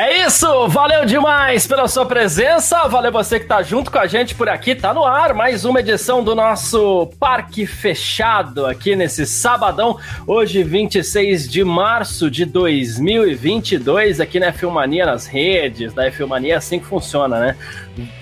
É isso, valeu demais pela sua presença, valeu você que tá junto com a gente por aqui, tá no ar mais uma edição do nosso Parque Fechado aqui nesse sabadão, hoje 26 de março de 2022, aqui na Filmania nas redes, da Filmania é assim que funciona, né?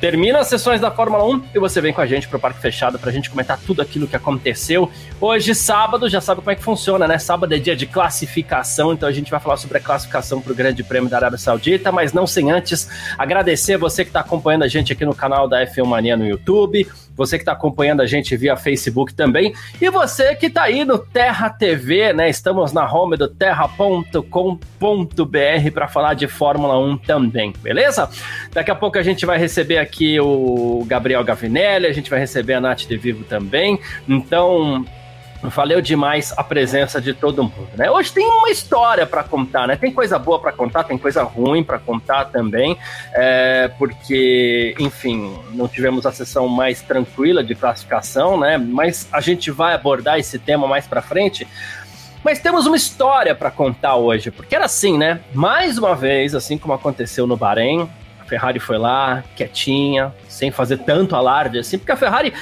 Termina as sessões da Fórmula 1 e você vem com a gente pro Parque Fechado pra gente comentar tudo aquilo que aconteceu. Hoje, sábado, já sabe como é que funciona, né? Sábado é dia de classificação, então a gente vai falar sobre a classificação pro Grande Prêmio da Arábia Saudita Saudita, mas não sem antes agradecer você que está acompanhando a gente aqui no canal da F1 Mania no YouTube, você que está acompanhando a gente via Facebook também, e você que está aí no Terra TV, né? Estamos na home do terra.com.br para falar de Fórmula 1 também, beleza? Daqui a pouco a gente vai receber aqui o Gabriel Gavinelli, a gente vai receber a Nath de Vivo também, então Valeu demais a presença de todo mundo, né? Hoje tem uma história para contar, né? Tem coisa boa para contar, tem coisa ruim para contar também, é, porque, enfim, não tivemos a sessão mais tranquila de classificação, né? Mas a gente vai abordar esse tema mais para frente. Mas temos uma história para contar hoje, porque era assim, né? Mais uma vez, assim como aconteceu no Bahrein, a Ferrari foi lá, quietinha, sem fazer tanto alarde assim, porque a Ferrari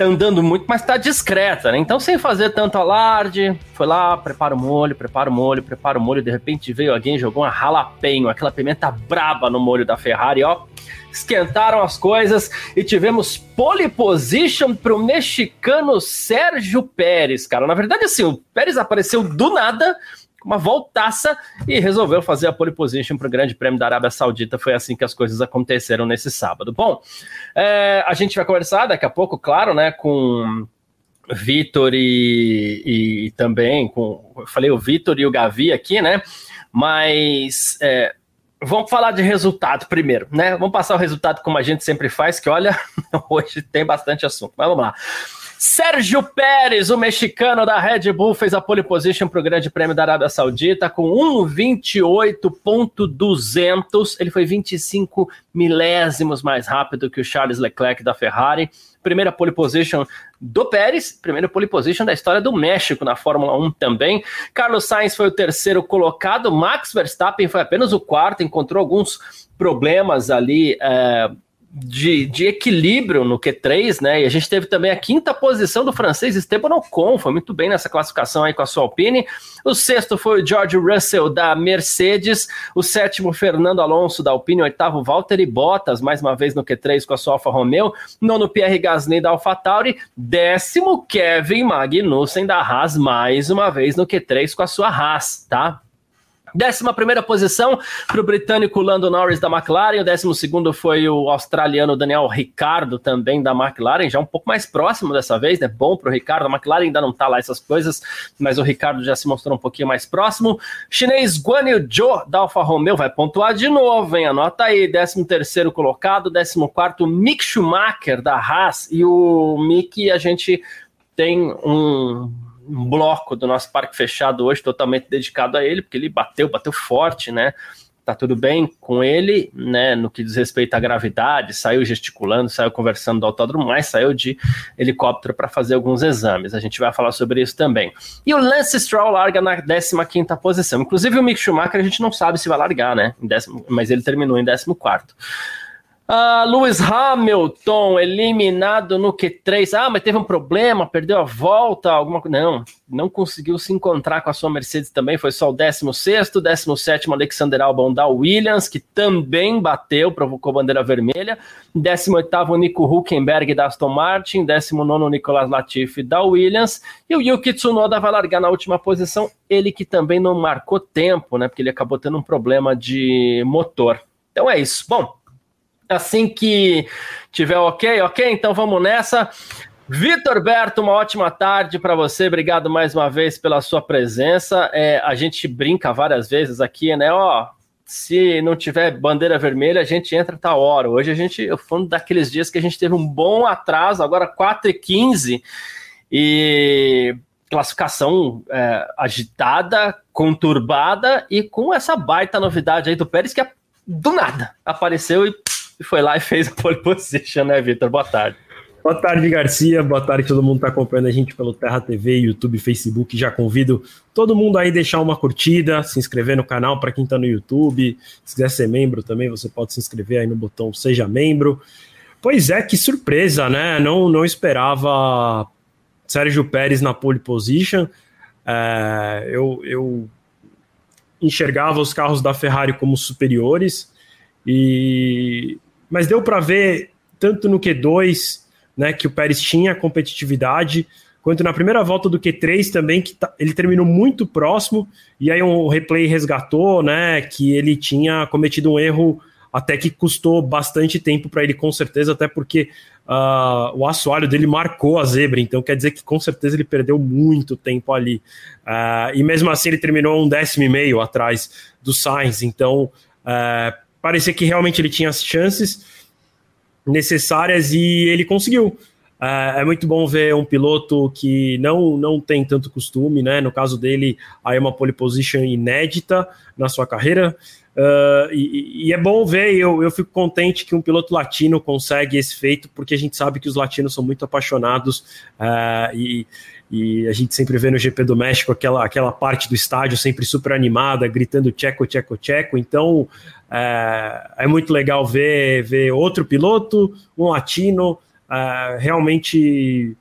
tá andando muito, mas tá discreta, né? Então, sem fazer tanto alarde, foi lá, prepara o molho, prepara o molho, prepara o molho. De repente veio alguém jogou uma jalapeno, aquela pimenta braba no molho da Ferrari, ó. Esquentaram as coisas e tivemos pole position pro mexicano Sérgio Pérez, cara. Na verdade, assim, o Pérez apareceu do nada uma voltaça e resolveu fazer a pole position para o Grande Prêmio da Arábia Saudita. Foi assim que as coisas aconteceram nesse sábado. Bom, é, a gente vai conversar daqui a pouco, claro, né, com Vitor e, e, também com. Eu falei o Vitor e o Gavi aqui, né? Mas. É, Vamos falar de resultado primeiro, né? Vamos passar o resultado como a gente sempre faz, que olha, hoje tem bastante assunto. Mas vamos lá. Sérgio Pérez, o mexicano da Red Bull, fez a pole position para o Grande Prêmio da Arábia Saudita com 1,28.200. Ele foi 25 milésimos mais rápido que o Charles Leclerc da Ferrari. Primeira pole position do Pérez, primeira pole position da história do México na Fórmula 1 também. Carlos Sainz foi o terceiro colocado, Max Verstappen foi apenas o quarto, encontrou alguns problemas ali. É de, de, equilíbrio no Q3, né? E a gente teve também a quinta posição do francês Esteban Ocon, foi muito bem nessa classificação aí com a sua Alpine. O sexto foi o George Russell da Mercedes, o sétimo Fernando Alonso da Alpine, o oitavo Valtteri Bottas, mais uma vez no Q3 com a sua Alfa Romeo, nono Pierre Gasly da AlphaTauri, décimo Kevin Magnussen da Haas, mais uma vez no Q3 com a sua Haas, tá? Décima primeira posição para o britânico Lando Norris da McLaren, o décimo segundo foi o australiano Daniel Ricardo, também da McLaren, já um pouco mais próximo dessa vez, né? Bom para o Ricardo, a McLaren ainda não está lá essas coisas, mas o Ricardo já se mostrou um pouquinho mais próximo. Chinês Guan Yu Zhou da Alfa Romeo vai pontuar de novo, hein? Anota aí, décimo terceiro colocado, décimo quarto Mick Schumacher da Haas, e o Mick a gente tem um um bloco do nosso parque fechado hoje totalmente dedicado a ele, porque ele bateu, bateu forte, né? Tá tudo bem com ele, né? No que diz respeito à gravidade, saiu gesticulando, saiu conversando do autódromo, mas saiu de helicóptero para fazer alguns exames. A gente vai falar sobre isso também. E o Lance Stroll larga na 15 posição. Inclusive o Mick Schumacher a gente não sabe se vai largar, né? Décimo, mas ele terminou em 14. Uh, Lewis Hamilton eliminado no Q3. Ah, mas teve um problema, perdeu a volta, alguma coisa. Não, não conseguiu se encontrar com a sua Mercedes também. Foi só o 16, 17 Alexander Albon da Williams, que também bateu, provocou bandeira vermelha. 18 Nico Huckenberg da Aston Martin. 19 Nicolas Latifi da Williams. E o Yuki Tsunoda vai largar na última posição. Ele que também não marcou tempo, né? Porque ele acabou tendo um problema de motor. Então é isso. Bom, Assim que tiver ok, ok, então vamos nessa. Vitor Berto, uma ótima tarde para você. Obrigado mais uma vez pela sua presença. É, a gente brinca várias vezes aqui, né? Ó, se não tiver bandeira vermelha, a gente entra tá hora. Hoje a gente, eu um daqueles dias que a gente teve um bom atraso, agora 4 e 15 e classificação é, agitada, conturbada e com essa baita novidade aí do Pérez que do nada apareceu e foi lá e fez a pole position, né, Vitor? Boa tarde. Boa tarde, Garcia. Boa tarde, todo mundo que está acompanhando a gente pelo Terra TV, YouTube, Facebook. Já convido todo mundo aí deixar uma curtida, se inscrever no canal para quem está no YouTube. Se quiser ser membro também, você pode se inscrever aí no botão Seja Membro. Pois é, que surpresa, né? Não, não esperava Sérgio Pérez na pole position. É, eu, eu enxergava os carros da Ferrari como superiores, e mas deu para ver tanto no Q2, né, que o Pérez tinha competitividade, quanto na primeira volta do Q3 também, que tá, ele terminou muito próximo, e aí um replay resgatou, né, que ele tinha cometido um erro até que custou bastante tempo para ele, com certeza, até porque uh, o assoalho dele marcou a zebra, então quer dizer que com certeza ele perdeu muito tempo ali. Uh, e mesmo assim ele terminou um décimo e meio atrás do Sainz, então uh, parecia que realmente ele tinha as chances necessárias e ele conseguiu. é muito bom ver um piloto que não, não tem tanto costume, né? No caso dele, aí é uma pole position inédita na sua carreira. Uh, e, e, é bom ver, eu, eu fico contente que um piloto latino consegue esse feito, porque a gente sabe que os latinos são muito apaixonados uh, e, e, a gente sempre vê no GP do México aquela, aquela parte do estádio sempre super animada, gritando tcheco, tcheco, tcheco. Então uh, é muito legal ver, ver outro piloto, um latino, realmente.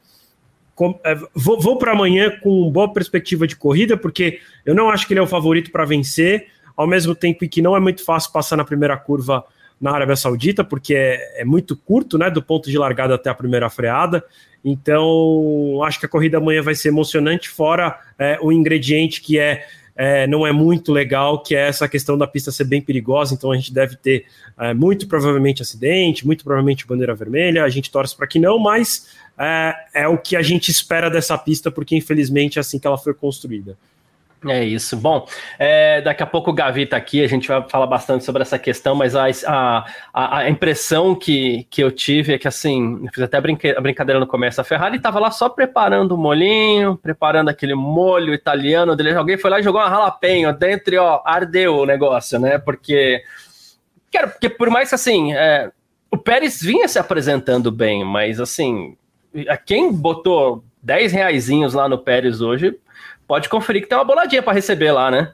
vou, vou para amanhã com boa perspectiva de corrida, porque eu não acho que ele é o favorito para vencer ao mesmo tempo que não é muito fácil passar na primeira curva na Arábia Saudita, porque é, é, muito curto, né, do ponto de largada até a primeira freada. Então, acho que a corrida amanhã vai ser emocionante, fora é, o ingrediente que é, é, não é muito legal, que é essa questão da pista ser bem perigosa. Então, a gente deve ter é, muito provavelmente acidente, muito provavelmente bandeira vermelha. A gente torce para que não, mas é, é o que a gente espera dessa pista, porque infelizmente é assim que ela foi construída. É isso. Bom, é, daqui a pouco o Gavi está aqui, a gente vai falar bastante sobre essa questão, mas a, a, a impressão que, que eu tive é que, assim, eu fiz até brinque, a brincadeira no começo, a Ferrari estava lá só preparando o molinho, preparando aquele molho italiano dele, alguém foi lá e jogou uma jalapeno dentro e, ó, ardeu o negócio, né? Porque, quero, porque por mais assim, é, o Pérez vinha se apresentando bem, mas, assim, quem botou 10 reaisinhos lá no Pérez hoje pode conferir que tem uma boladinha para receber lá, né?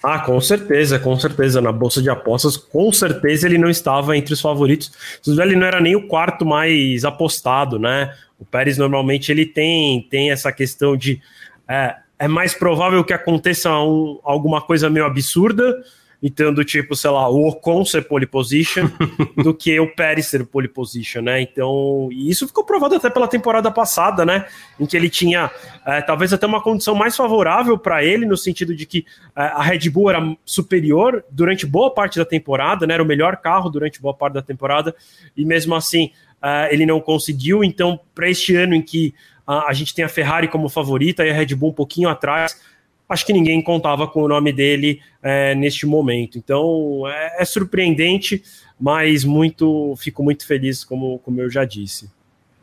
Ah, com certeza, com certeza. Na bolsa de apostas, com certeza ele não estava entre os favoritos. Ele não era nem o quarto mais apostado, né? O Pérez normalmente ele tem, tem essa questão de é, é mais provável que aconteça um, alguma coisa meio absurda então, do tipo, sei lá, o Ocon ser pole position do que o Pérez ser pole position, né? Então, e isso ficou provado até pela temporada passada, né? Em que ele tinha é, talvez até uma condição mais favorável para ele, no sentido de que é, a Red Bull era superior durante boa parte da temporada, né? Era o melhor carro durante boa parte da temporada, e mesmo assim é, ele não conseguiu. Então, para este ano em que a gente tem a Ferrari como favorita e a Red Bull um pouquinho atrás acho que ninguém contava com o nome dele é, neste momento. Então é, é, surpreendente, mas muito fico muito feliz, como, como eu já disse.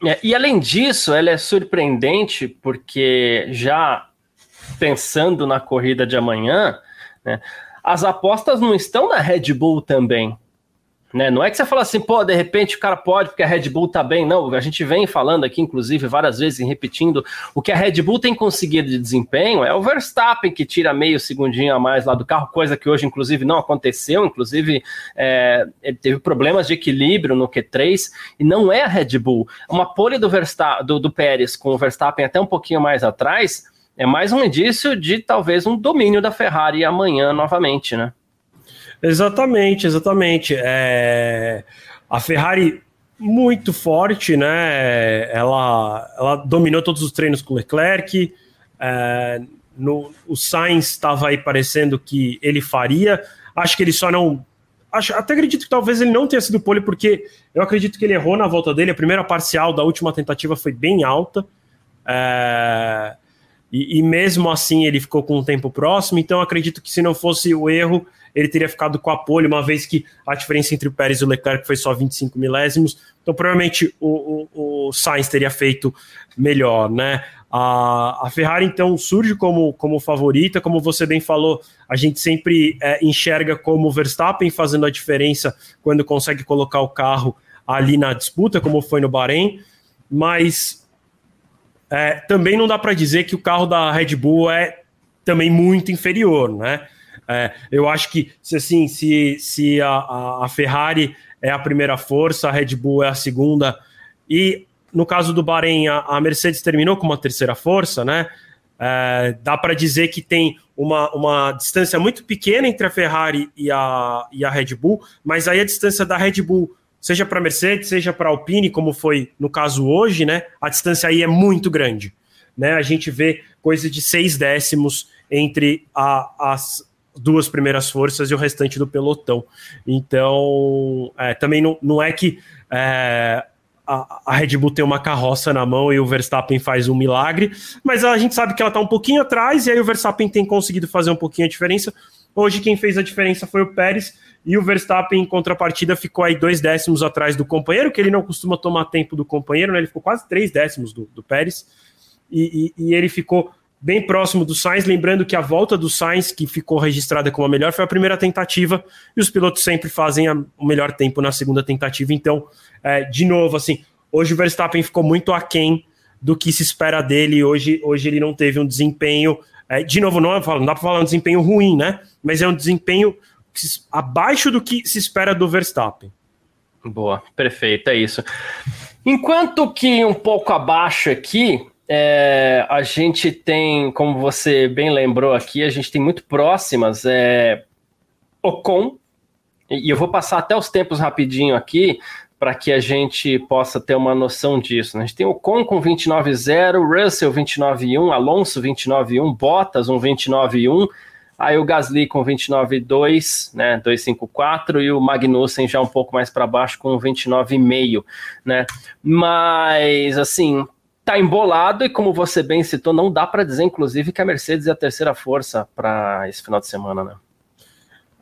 É, e além disso, ela é surpreendente porque já pensando na corrida de amanhã, né, as apostas não estão na Red Bull também. Né? Não é que você fala assim, pô, de repente o cara pode porque a Red Bull tá bem. Não, a gente vem falando aqui, inclusive, várias vezes e repetindo, o que a Red Bull tem conseguido de desempenho é o Verstappen que tira meio segundinho a mais lá do carro, coisa que hoje, inclusive, não aconteceu. Inclusive, é, ele teve problemas de equilíbrio no Q3 e não é a Red Bull. Uma pole do, Verstappen, do, do Pérez com o Verstappen até um pouquinho mais atrás é mais um indício de talvez um domínio da Ferrari amanhã novamente, né? Exatamente, exatamente. É... A Ferrari muito forte, né? Ela, ela dominou todos os treinos com Leclerc. É... No, o Sainz estava aí parecendo que ele faria. Acho que ele só não. Acho, até acredito que talvez ele não tenha sido pole, porque eu acredito que ele errou na volta dele. A primeira parcial da última tentativa foi bem alta. É... e, e, mesmo assim ele ficou com um tempo próximo, então acredito que se não fosse o erro, ele teria ficado com a pole, uma vez que a diferença entre o Pérez e o Leclerc foi só 25 milésimos, então provavelmente o, o, o Sainz teria feito melhor, né? A, a, Ferrari, então, surge como, como favorita, como você bem falou, a gente sempre é, enxerga como o Verstappen fazendo a diferença quando consegue colocar o carro ali na disputa, como foi no Bahrein, mas é, também não dá para dizer que o carro da Red Bull é também muito inferior, né? É, eu acho que se assim, se, se a, a, Ferrari é a primeira força, a Red Bull é a segunda, e no caso do Bahrein, a, a Mercedes terminou com uma terceira força, né? É, dá para dizer que tem uma, uma distância muito pequena entre a Ferrari e a, e a Red Bull, mas aí a distância da Red Bull seja para Mercedes, seja para Alpine, como foi no caso hoje, né? A distância aí é muito grande. Né? A gente vê coisa de seis décimos entre a, as duas primeiras forças e o restante do pelotão. Então, é, também não, não é que é, a, a, Red Bull tem uma carroça na mão e o Verstappen faz um milagre, mas a gente sabe que ela está um pouquinho atrás e aí o Verstappen tem conseguido fazer um pouquinho a diferença. Hoje quem fez a diferença foi o Pérez e o Verstappen, em contrapartida, ficou aí dois décimos atrás do companheiro, que ele não costuma tomar tempo do companheiro, né? Ele ficou quase três décimos do, do Pérez. E, e, e, ele ficou bem próximo do Sainz, lembrando que a volta do Sainz, que ficou registrada como a melhor, foi a primeira tentativa, e os pilotos sempre fazem a, o melhor tempo na segunda tentativa. Então, é, de novo, assim, hoje o Verstappen ficou muito aquém do que se espera dele. Hoje, hoje ele não teve um desempenho. É, de novo, não, não dá para falar um desempenho ruim, né? Mas é um desempenho abaixo do que se espera do Verstappen. Boa, perfeito, é isso. Enquanto que um pouco abaixo aqui, é, a gente tem, como você bem lembrou aqui, a gente tem muito próximas é, Ocon, e eu vou passar até os tempos rapidinho aqui, para que a gente possa ter uma noção disso. Né? A gente tem Ocon com 29.0, Russell 29.1, Alonso 29.1, Bottas um 29.1, Aí o Gasly com 29,2, né, 254 e o Magnussen já um pouco mais para baixo com 29,5, né? Mas assim, tá embolado e como você bem citou, não dá para dizer inclusive que a Mercedes é a terceira força para esse final de semana, né?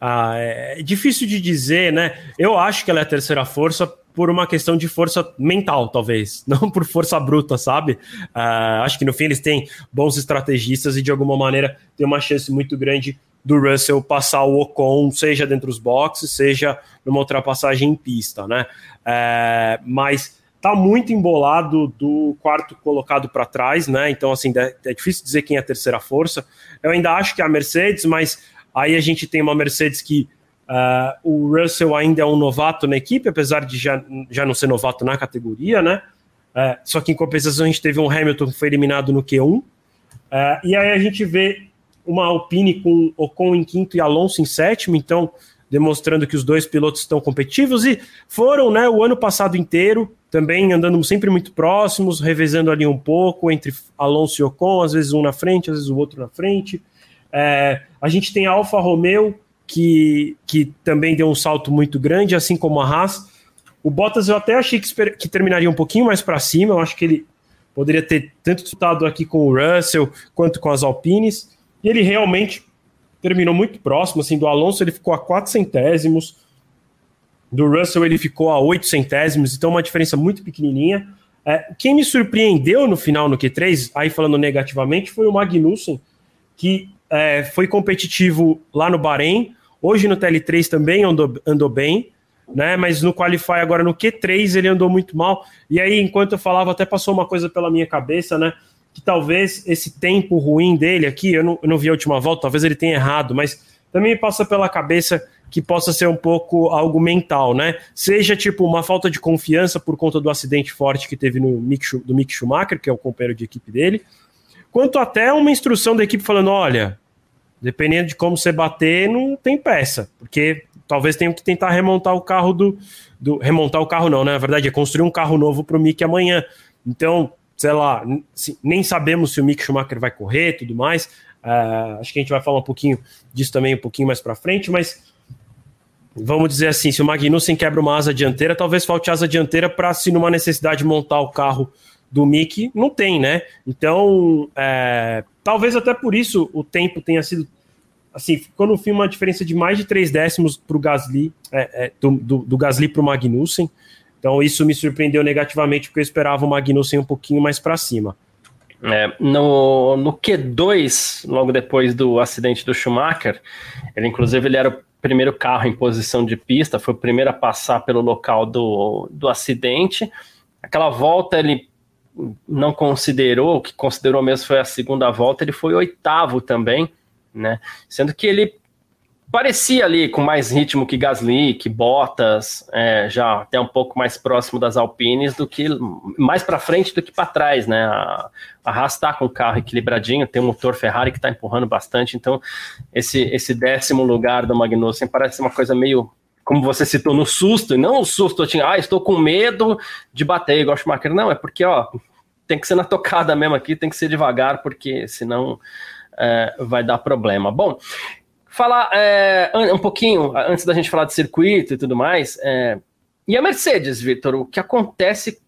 Ah, é difícil de dizer, né? Eu acho que ela é a terceira força por uma questão de força mental, talvez, não por força bruta, sabe? Uh, acho que no fim eles têm bons estrategistas e de alguma maneira tem uma chance muito grande do Russell passar o Ocon, seja dentro dos boxes, seja numa ultrapassagem em pista, né? Uh, mas tá muito embolado do quarto colocado para trás, né? Então, assim, é difícil dizer quem é a terceira força. Eu ainda acho que é a Mercedes, mas aí a gente tem uma Mercedes que Uh, o Russell ainda é um novato na equipe, apesar de já, já não ser novato na categoria, né? Uh, só que em compensação a gente teve um Hamilton que foi eliminado no Q1. Uh, é, e aí a gente vê uma Alpine com Ocon em quinto e Alonso em sétimo, então demonstrando que os dois pilotos estão competitivos e foram, né, o ano passado inteiro também andando sempre muito próximos, revezando ali um pouco entre Alonso e Ocon, às vezes um na frente, às vezes o outro na frente. É, a gente tem a Alfa Romeo que, que também deu um salto muito grande, assim como a Haas. O Bottas eu até achei que, que terminaria um pouquinho mais para cima, eu acho que ele poderia ter tanto disputado aqui com o Russell quanto com as Alpines, e ele realmente terminou muito próximo, assim, do Alonso ele ficou a 4 centésimos, do Russell ele ficou a 8 centésimos, então uma diferença muito pequenininha. É, quem me surpreendeu no final no Q3, aí falando negativamente, foi o Magnussen, que é, foi competitivo lá no Bahrein, hoje no TL3 também andou, andou bem, né? Mas no Qualify agora no Q3 ele andou muito mal. E aí, enquanto eu falava, até passou uma coisa pela minha cabeça, né? Que talvez esse tempo ruim dele aqui, eu não, eu não vi a última volta, talvez ele tenha errado, mas também passa pela cabeça que possa ser um pouco algo mental, né? Seja tipo uma falta de confiança por conta do acidente forte que teve no Mick, do Mick Schumacher, que é o companheiro de equipe dele, quanto até uma instrução da equipe falando: olha, dependendo de como você bater, não tem peça, porque talvez tenha que tentar remontar o carro do, do remontar o carro não, né? Na verdade é construir um carro novo para o Mick amanhã. Então, sei lá, nem sabemos se o Mick Schumacher vai correr, tudo mais. Uh, acho que a gente vai falar um pouquinho disso também um pouquinho mais para frente, mas vamos dizer assim, se o Magnussen quebra uma asa dianteira, talvez falte asa dianteira para se numa necessidade montar o carro do Mick não tem, né? Então, é, talvez até por isso o tempo tenha sido assim, ficou no fim uma diferença de mais de três décimos para o Gasly, é, é, do, do, do Gasly para o Magnussen. Então isso me surpreendeu negativamente, porque eu esperava o Magnussen um pouquinho mais para cima. É, no, no Q2, logo depois do acidente do Schumacher, ele inclusive ele era o primeiro carro em posição de pista, foi o primeiro a passar pelo local do, do acidente. Aquela volta ele não considerou, o que considerou mesmo foi a segunda volta, ele foi oitavo também né? Sendo que ele parecia ali com mais ritmo que Gasly, que Bottas, é, já até um pouco mais próximo das Alpines do que mais para frente do que para trás, né? A, a Haas tá com o carro equilibradinho, tem um motor Ferrari que está empurrando bastante, então esse esse décimo lugar do Magnussen parece uma coisa meio como você citou no susto, e não o susto, tinha, ah, estou com medo de bater igual Schumacher, não, é porque, ó, tem que ser na tocada mesmo aqui, tem que ser devagar, porque senão é, vai dar problema. Bom, falar é, um pouquinho, antes da gente falar de circuito e tudo mais, é, e a Mercedes, Vitor, o que acontece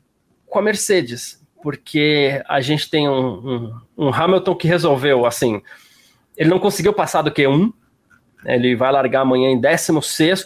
com a Mercedes? Porque a gente tem um, um, um Hamilton que resolveu, assim, ele não conseguiu passar do Q1, ele vai largar amanhã em 16,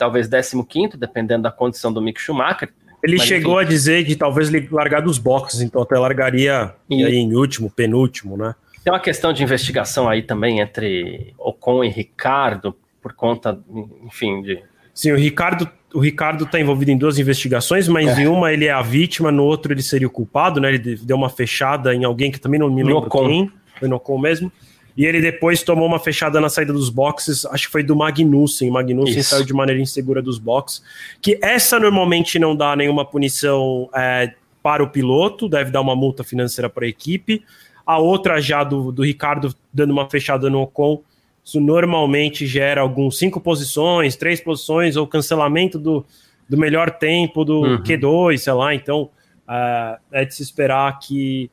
talvez 15, dependendo da condição do Mick Schumacher. Ele Mas, chegou enfim. a dizer de talvez largar dos boxes, então até largaria e... aí em último, penúltimo, né? Tem uma questão de investigação aí também entre Ocon e Ricardo, por conta, enfim, de. Sim, o Ricardo o Ricardo está envolvido em duas investigações, mas é. em uma ele é a vítima, no outro ele seria o culpado, né? Ele deu uma fechada em alguém que também não me lembro no quem, foi no Ocon mesmo. E ele depois tomou uma fechada na saída dos boxes, acho que foi do Magnussen. Magnussen Isso. saiu de maneira insegura dos boxes. Que essa normalmente não dá nenhuma punição é, para o piloto, deve dar uma multa financeira para a equipe a outra já do, do Ricardo dando uma fechada no Ocon, isso normalmente gera alguns cinco posições, três posições, ou cancelamento do, do melhor tempo do uhum. Q2, sei lá, então uh, é de se esperar que,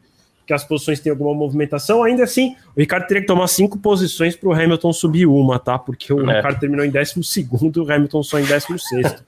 que as posições tenham alguma movimentação. Ainda assim, o Ricardo teria que tomar cinco posições para o Hamilton subir uma, tá? Porque o é. Ricardo terminou em 12 segundo, o Hamilton só em 16 sexto.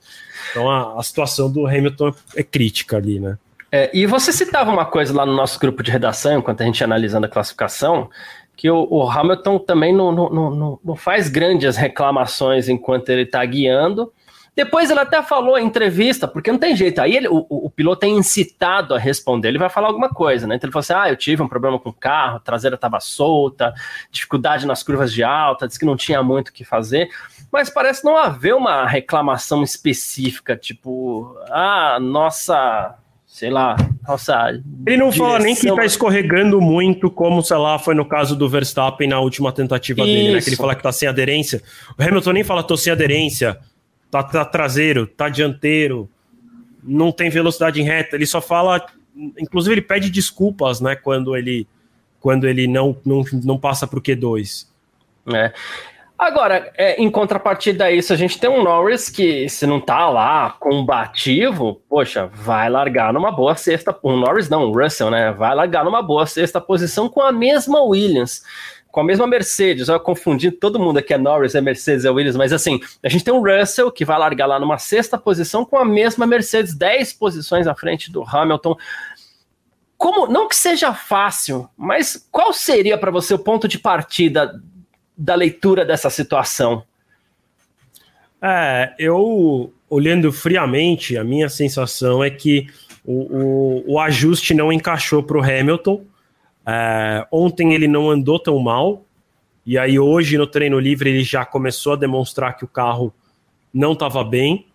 Então a, a situação do Hamilton é crítica ali, né? É, e você citava uma coisa lá no nosso grupo de redação, enquanto a gente analisando a classificação, que o, o Hamilton também não, não, não, não, faz grandes reclamações enquanto ele está guiando. Depois ele até falou em entrevista, porque não tem jeito. Aí ele, o, o, piloto é incitado a responder, ele vai falar alguma coisa, né? Então ele falou assim: ah, eu tive um problema com o carro, a traseira estava solta, dificuldade nas curvas de alta, disse que não tinha muito o que fazer. Mas parece não haver uma reclamação específica, tipo, ah, nossa sei lá, nossa. Ele não direção... fala nem que tá escorregando muito, como, sei lá, foi no caso do Verstappen na última tentativa Isso. dele, né? Que ele fala que tá sem aderência. O Hamilton nem fala, tô sem aderência, tá, tá traseiro, tá dianteiro, não tem velocidade em reta. Ele só fala. Inclusive, ele pede desculpas, né? Quando ele, quando ele não, não, não passa pro Q2. É. Agora, é, em contrapartida a isso, a gente tem um Norris que, se não tá lá combativo, poxa, vai largar numa boa sexta. O Norris não, o Russell, né? Vai largar numa boa sexta posição com a mesma Williams com a mesma Mercedes, eu confundi todo mundo aqui, é Norris, é Mercedes, é Williams, mas assim, a gente tem um Russell que vai largar lá numa sexta posição com a mesma Mercedes, 10 posições à frente do Hamilton. Como, não que seja fácil, mas qual seria para você o ponto de partida da leitura dessa situação? É, eu olhando friamente, a minha sensação é que o, o, o ajuste não encaixou para o Hamilton. É, ontem ele não andou tão mal, e aí hoje no treino livre ele já começou a demonstrar que o carro não estava bem.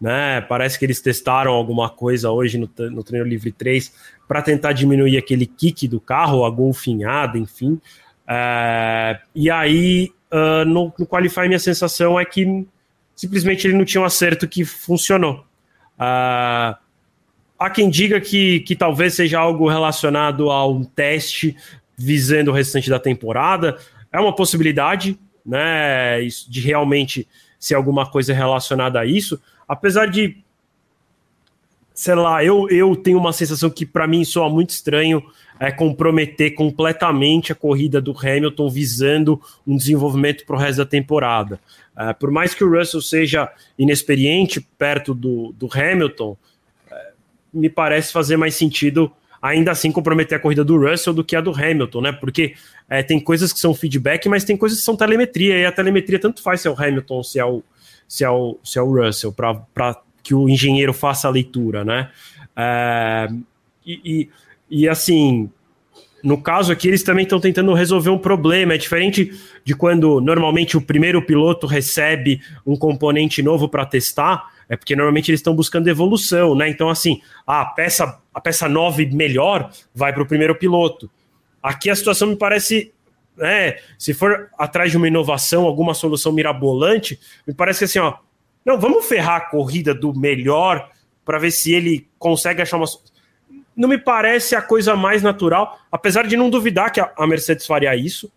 Né? Parece que eles testaram alguma coisa hoje no, no treino livre 3 para tentar diminuir aquele kick do carro, a golfinhada, enfim. É, e aí, uh, no, no Qualify, minha sensação é que simplesmente ele não tinha um acerto que funcionou. Uh, há quem diga que, que talvez seja algo relacionado a um teste visando o restante da temporada. É uma possibilidade, né, de realmente ser alguma coisa relacionada a isso. Apesar de, sei lá, eu, eu tenho uma sensação que para mim soa muito estranho é, comprometer completamente a corrida do Hamilton visando um desenvolvimento para o resto da temporada. É, por mais que o Russell seja inexperiente perto do, do Hamilton, me parece fazer mais sentido ainda assim comprometer a corrida do Russell do que a do Hamilton, né? Porque é, tem coisas que são feedback, mas tem coisas que são telemetria, e a telemetria tanto faz se é o Hamilton, se é o, se é o, se é o Russell, para que o engenheiro faça a leitura, né? É, e, e, e assim, no caso aqui, eles também estão tentando resolver um problema. É diferente de quando normalmente o primeiro piloto recebe um componente novo para testar, é porque normalmente eles estão buscando evolução, né? Então, assim, a peça, a peça 9 melhor vai para o primeiro piloto. Aqui a situação me parece. Né, se for atrás de uma inovação, alguma solução mirabolante, me parece que assim, ó. Não, vamos ferrar a corrida do melhor para ver se ele consegue achar uma não me parece a coisa mais natural, apesar de não duvidar que a Mercedes faria isso.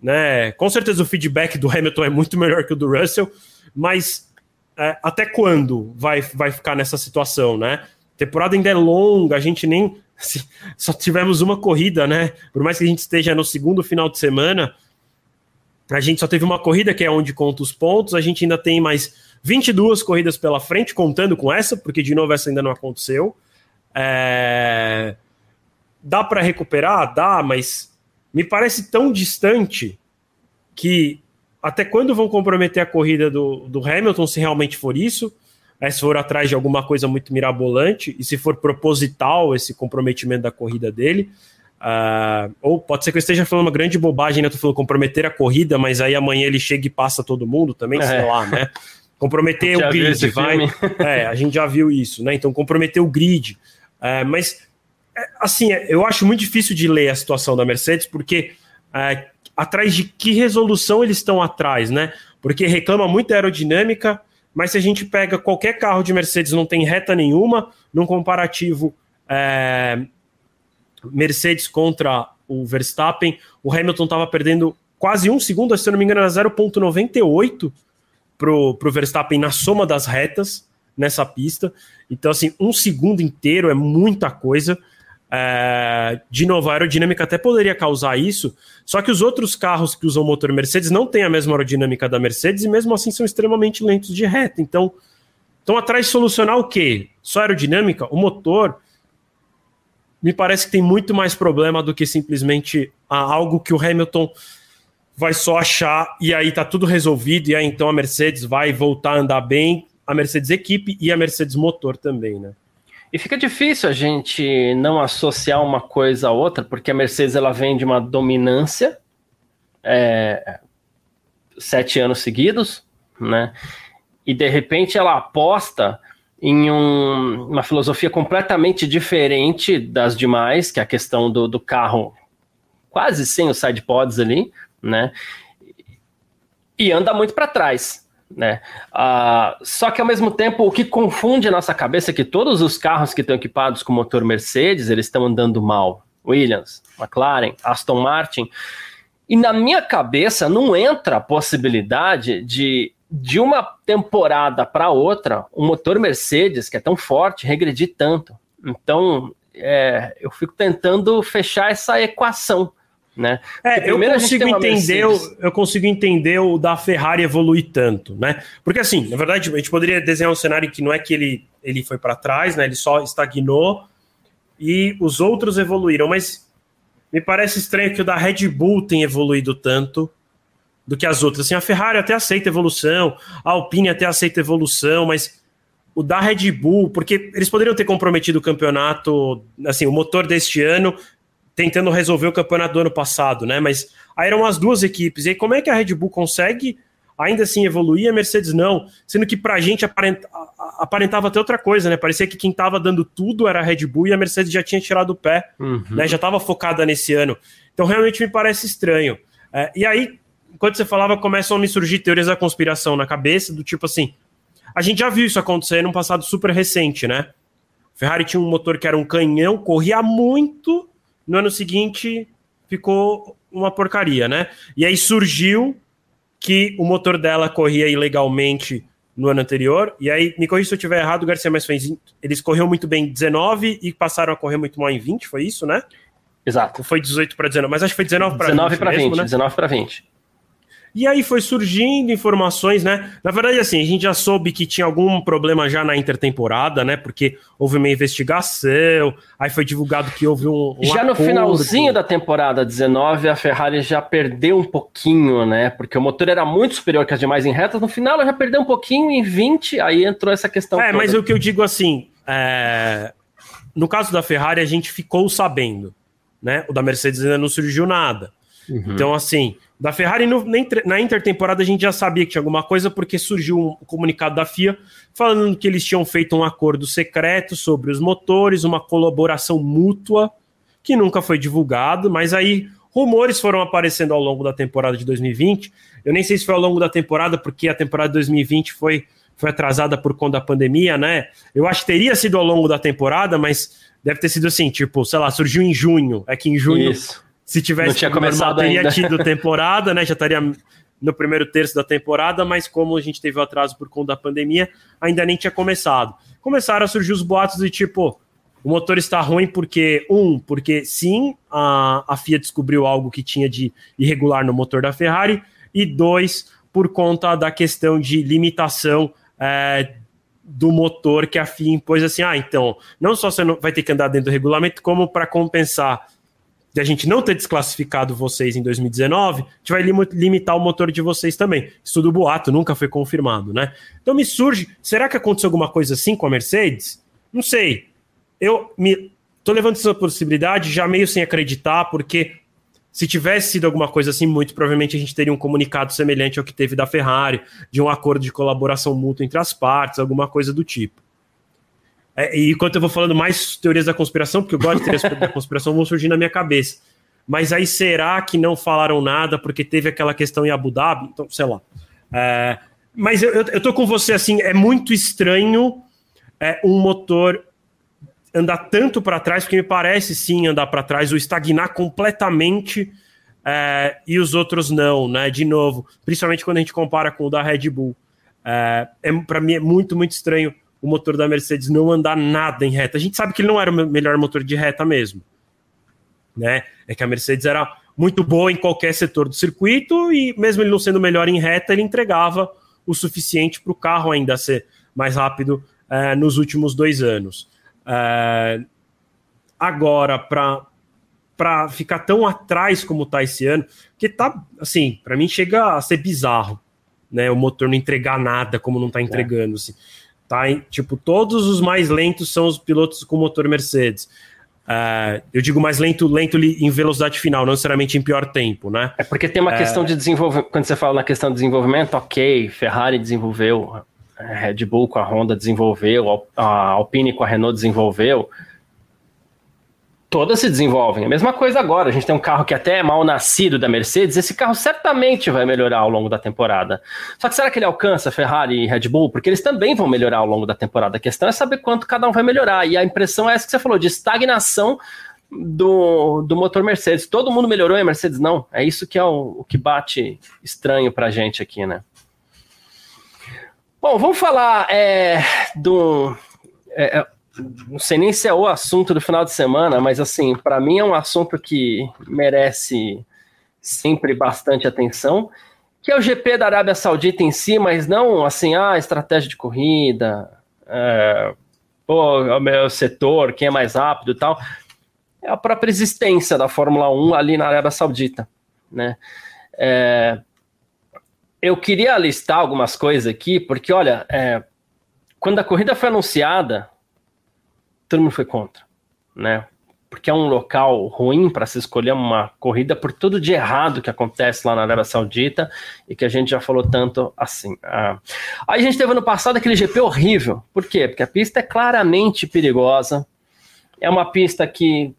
Né? Com certeza o feedback do Hamilton é muito melhor que o do Russell, mas é, até quando vai, vai ficar nessa situação, né? A temporada ainda é longa, a gente nem assim, só tivemos uma corrida, né? Por mais que a gente esteja no segundo final de semana, a gente só teve uma corrida que é onde conta os pontos, a gente ainda tem mais 22 corridas pela frente, contando com essa, porque de novo essa ainda não aconteceu. É... Dá para recuperar? Dá, mas me parece tão distante que até quando vão comprometer a corrida do, do Hamilton, se realmente for isso, é, se for atrás de alguma coisa muito mirabolante, e se for proposital esse comprometimento da corrida dele. Uh, ou pode ser que eu esteja falando uma grande bobagem, né? Eu tô falando comprometer a corrida, mas aí amanhã ele chega e passa todo mundo também, é. sei lá, né? Comprometer o grid, vai. É, a gente já viu isso, né? Então, comprometer o grid. É, mas, é, assim, é, eu acho muito difícil de ler a situação da Mercedes, porque é, atrás de que resolução eles estão atrás, né? Porque reclama muito da aerodinâmica, mas se a gente pega qualquer carro de Mercedes, não tem reta nenhuma, num comparativo é, Mercedes contra o Verstappen, o Hamilton estava perdendo quase um segundo, se eu não me engano, era 0,98 para o Verstappen na soma das retas nessa pista. Então, assim, um segundo inteiro é muita coisa. É, de novo, a aerodinâmica até poderia causar isso, só que os outros carros que usam motor Mercedes não têm a mesma aerodinâmica da Mercedes e mesmo assim são extremamente lentos de reta. Então, estão atrás de solucionar o quê? Só aerodinâmica? O motor me parece que tem muito mais problema do que simplesmente algo que o Hamilton vai só achar e aí tá tudo resolvido e aí então a Mercedes vai voltar a andar bem a Mercedes equipe e a Mercedes motor também, né? E fica difícil a gente não associar uma coisa a outra, porque a Mercedes ela vem de uma dominância é, sete anos seguidos, né? E de repente ela aposta em um, uma filosofia completamente diferente das demais, que é a questão do, do carro quase sem os side pods ali, né? E anda muito para trás né? Uh, só que ao mesmo tempo, o que confunde a nossa cabeça é que todos os carros que estão equipados com motor Mercedes, eles estão andando mal. Williams, McLaren, Aston Martin. E na minha cabeça não entra a possibilidade de, de uma temporada para outra, o motor Mercedes, que é tão forte, regredir tanto. Então, é, eu fico tentando fechar essa equação né? É, eu consigo entender, o, eu consigo entender o da Ferrari evoluir tanto, né? Porque assim, na verdade, a gente poderia desenhar um cenário que não é que ele, ele foi para trás, né? Ele só estagnou e os outros evoluíram, mas me parece estranho que o da Red Bull tenha evoluído tanto do que as outras. Assim, a Ferrari até aceita evolução, a Alpine até aceita evolução, mas o da Red Bull, porque eles poderiam ter comprometido o campeonato, assim, o motor deste ano tentando resolver o campeonato do ano passado, né? Mas aí eram as duas equipes. E aí, como é que a Red Bull consegue ainda assim evoluir, a Mercedes não? Sendo que pra gente aparenta, aparentava até outra coisa, né? Parecia que quem tava dando tudo era a Red Bull e a Mercedes já tinha tirado o pé, uhum. né? Já tava focada nesse ano. Então realmente me parece estranho. É, e aí, enquanto você falava, começam a me surgir teorias da conspiração na cabeça, do tipo assim. A gente já viu isso acontecer num passado super recente, né? Ferrari tinha um motor que era um canhão, corria muito, no ano seguinte ficou uma porcaria, né? E aí surgiu que o motor dela corria ilegalmente no ano anterior, e aí, me corrija se eu estiver errado, o Garcia mais fez, eles correram muito bem em 19 e passaram a correr muito mal em 20, foi isso, né? Exato. Foi 18 para 19, mas acho que foi 19 para 20. 19 para 20, né? 19 para 20. E aí foi surgindo informações, né? Na verdade, assim, a gente já soube que tinha algum problema já na intertemporada, né? Porque houve uma investigação, aí foi divulgado que houve um. um já no finalzinho da temporada 19, a Ferrari já perdeu um pouquinho, né? Porque o motor era muito superior que as demais em retas. No final, ela já perdeu um pouquinho em 20, aí entrou essa questão. É, toda. mas o que eu digo assim, é... no caso da Ferrari, a gente ficou sabendo, né? O da Mercedes ainda não surgiu nada. Uhum. Então, assim, da Ferrari, no, na intertemporada, a gente já sabia que tinha alguma coisa, porque surgiu um comunicado da FIA falando que eles tinham feito um acordo secreto sobre os motores, uma colaboração mútua, que nunca foi divulgado, mas aí rumores foram aparecendo ao longo da temporada de 2020. Eu nem sei se foi ao longo da temporada, porque a temporada de 2020 foi, foi atrasada por conta da pandemia, né? Eu acho que teria sido ao longo da temporada, mas deve ter sido assim, tipo, sei lá, surgiu em junho. É que em junho Isso se tivesse não tinha começado normal, teria ainda. tido temporada, né? Já estaria no primeiro terço da temporada, mas como a gente teve o atraso por conta da pandemia, ainda nem tinha começado. Começaram a surgir os boatos de tipo, o motor está ruim porque, um, porque sim, a, a FIA descobriu algo que tinha de irregular no motor da Ferrari, e dois, por conta da questão de limitação é, do motor que a FIA impôs assim, ah, então, não só você não vai ter que andar dentro do regulamento, como para compensar de a gente não ter desclassificado vocês em 2019, a gente vai limitar o motor de vocês também. Isso boato nunca foi confirmado, né? Então me surge, será que aconteceu alguma coisa assim com a Mercedes? Não sei. Eu me tô levando essa possibilidade já meio sem acreditar, porque se tivesse sido alguma coisa assim, muito provavelmente a gente teria um comunicado semelhante ao que teve da Ferrari, de um acordo de colaboração mútua entre as partes, alguma coisa do tipo. É, e enquanto eu vou falando mais teorias da conspiração, porque eu gosto de teorias da conspiração, vão surgir na minha cabeça. Mas aí será que não falaram nada porque teve aquela questão em Abu Dhabi? Então, sei lá. É, mas eu, eu, eu, tô com você assim, é muito estranho é, um motor andar tanto para trás, porque me parece sim andar para trás, ou estagnar completamente é, e os outros não, né? De novo, principalmente quando a gente compara com o da Red Bull. É, é para mim é muito, muito estranho o motor da Mercedes não andar nada em reta. A gente sabe que ele não era o melhor motor de reta mesmo. Né? É que a Mercedes era muito boa em qualquer setor do circuito e mesmo ele não sendo melhor em reta, ele entregava o suficiente para o carro ainda ser mais rápido é, nos últimos dois anos. É, agora, para ficar tão atrás como está esse ano, que tá, assim, para mim chega a ser bizarro, né? O motor não entregar nada como não está entregando, é. assim. Tá? Em, tipo, todos os mais lentos são os pilotos com motor Mercedes. Uh, eu digo mais lento, lento em velocidade final, não necessariamente em pior tempo, né? É porque tem uma é... questão de desenvolvimento. Quando você fala na questão de desenvolvimento, ok, Ferrari desenvolveu, Red Bull com a Honda desenvolveu, a Alpine com a Renault desenvolveu todas se desenvolvem. A mesma coisa agora. A gente tem um carro que até é mal nascido da Mercedes. Esse carro certamente vai melhorar ao longo da temporada. Só que será que ele alcança Ferrari e Red Bull? Porque eles também vão melhorar ao longo da temporada. A questão é saber quanto cada um vai melhorar. E a impressão é essa que você falou, de estagnação do, do motor Mercedes. Todo mundo melhorou e a Mercedes não. É isso que é o, o que bate estranho pra gente aqui, né? Bom, vamos falar é, do. É, é não sei nem se é o assunto do final de semana, mas assim, para mim é um assunto que merece sempre bastante atenção, que é o GP da Arábia Saudita em si, mas não assim, ah, estratégia de corrida, é, pô, é o meu setor, quem é mais rápido e tal. É a própria existência da Fórmula 1 ali na Arábia Saudita, né? É, eu queria listar algumas coisas aqui, porque olha, é, quando a corrida foi anunciada, todo mundo foi contra, né? Porque é um local ruim para se escolher uma corrida por tudo de errado que acontece lá na Arábia Saudita e que a gente já falou tanto assim. Ah. Aí a gente teve no passado aquele GP horrível. Por quê? Porque a pista é claramente perigosa. É uma pista que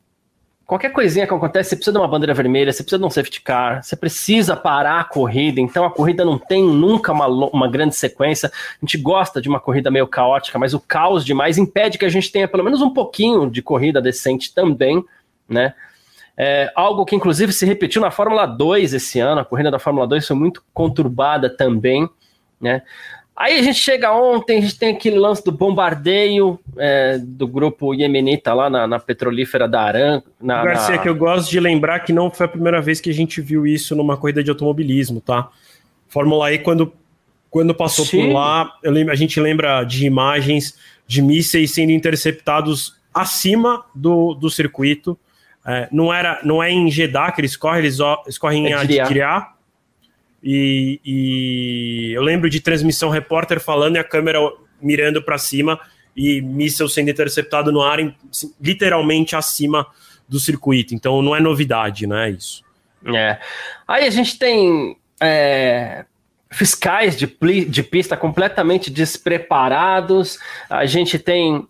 qualquer coisinha que acontece, você precisa de uma bandeira vermelha, você precisa de um safety car, você precisa parar a corrida, então a corrida não tem nunca uma, uma grande sequência. A gente gosta de uma corrida meio caótica, mas o caos demais impede que a gente tenha pelo menos um pouquinho de corrida decente também, né? É, algo que inclusive se repetiu na Fórmula 2 esse ano, a corrida da Fórmula 2 foi muito conturbada também, né? Aí a gente chega ontem, a gente tem aquele lance do bombardeio é, do grupo Yemenita lá na, na petrolífera da Aran. Na, Garcia, na... que eu gosto de lembrar que não foi a primeira vez que a gente viu isso numa corrida de automobilismo, tá? Fórmula E, quando, quando passou Sim. por lá, lembro, a gente lembra de imagens de mísseis sendo interceptados acima do, do circuito. É, não, era, não é em Jeddah que eles correm, eles, eles correm é em Adkiriá. E, e eu lembro de transmissão repórter falando e a câmera mirando para cima e míssil sendo interceptado no ar, assim, literalmente acima do circuito. Então não é novidade, né? Isso. É. Aí a gente tem é, fiscais de, de pista completamente despreparados, a gente tem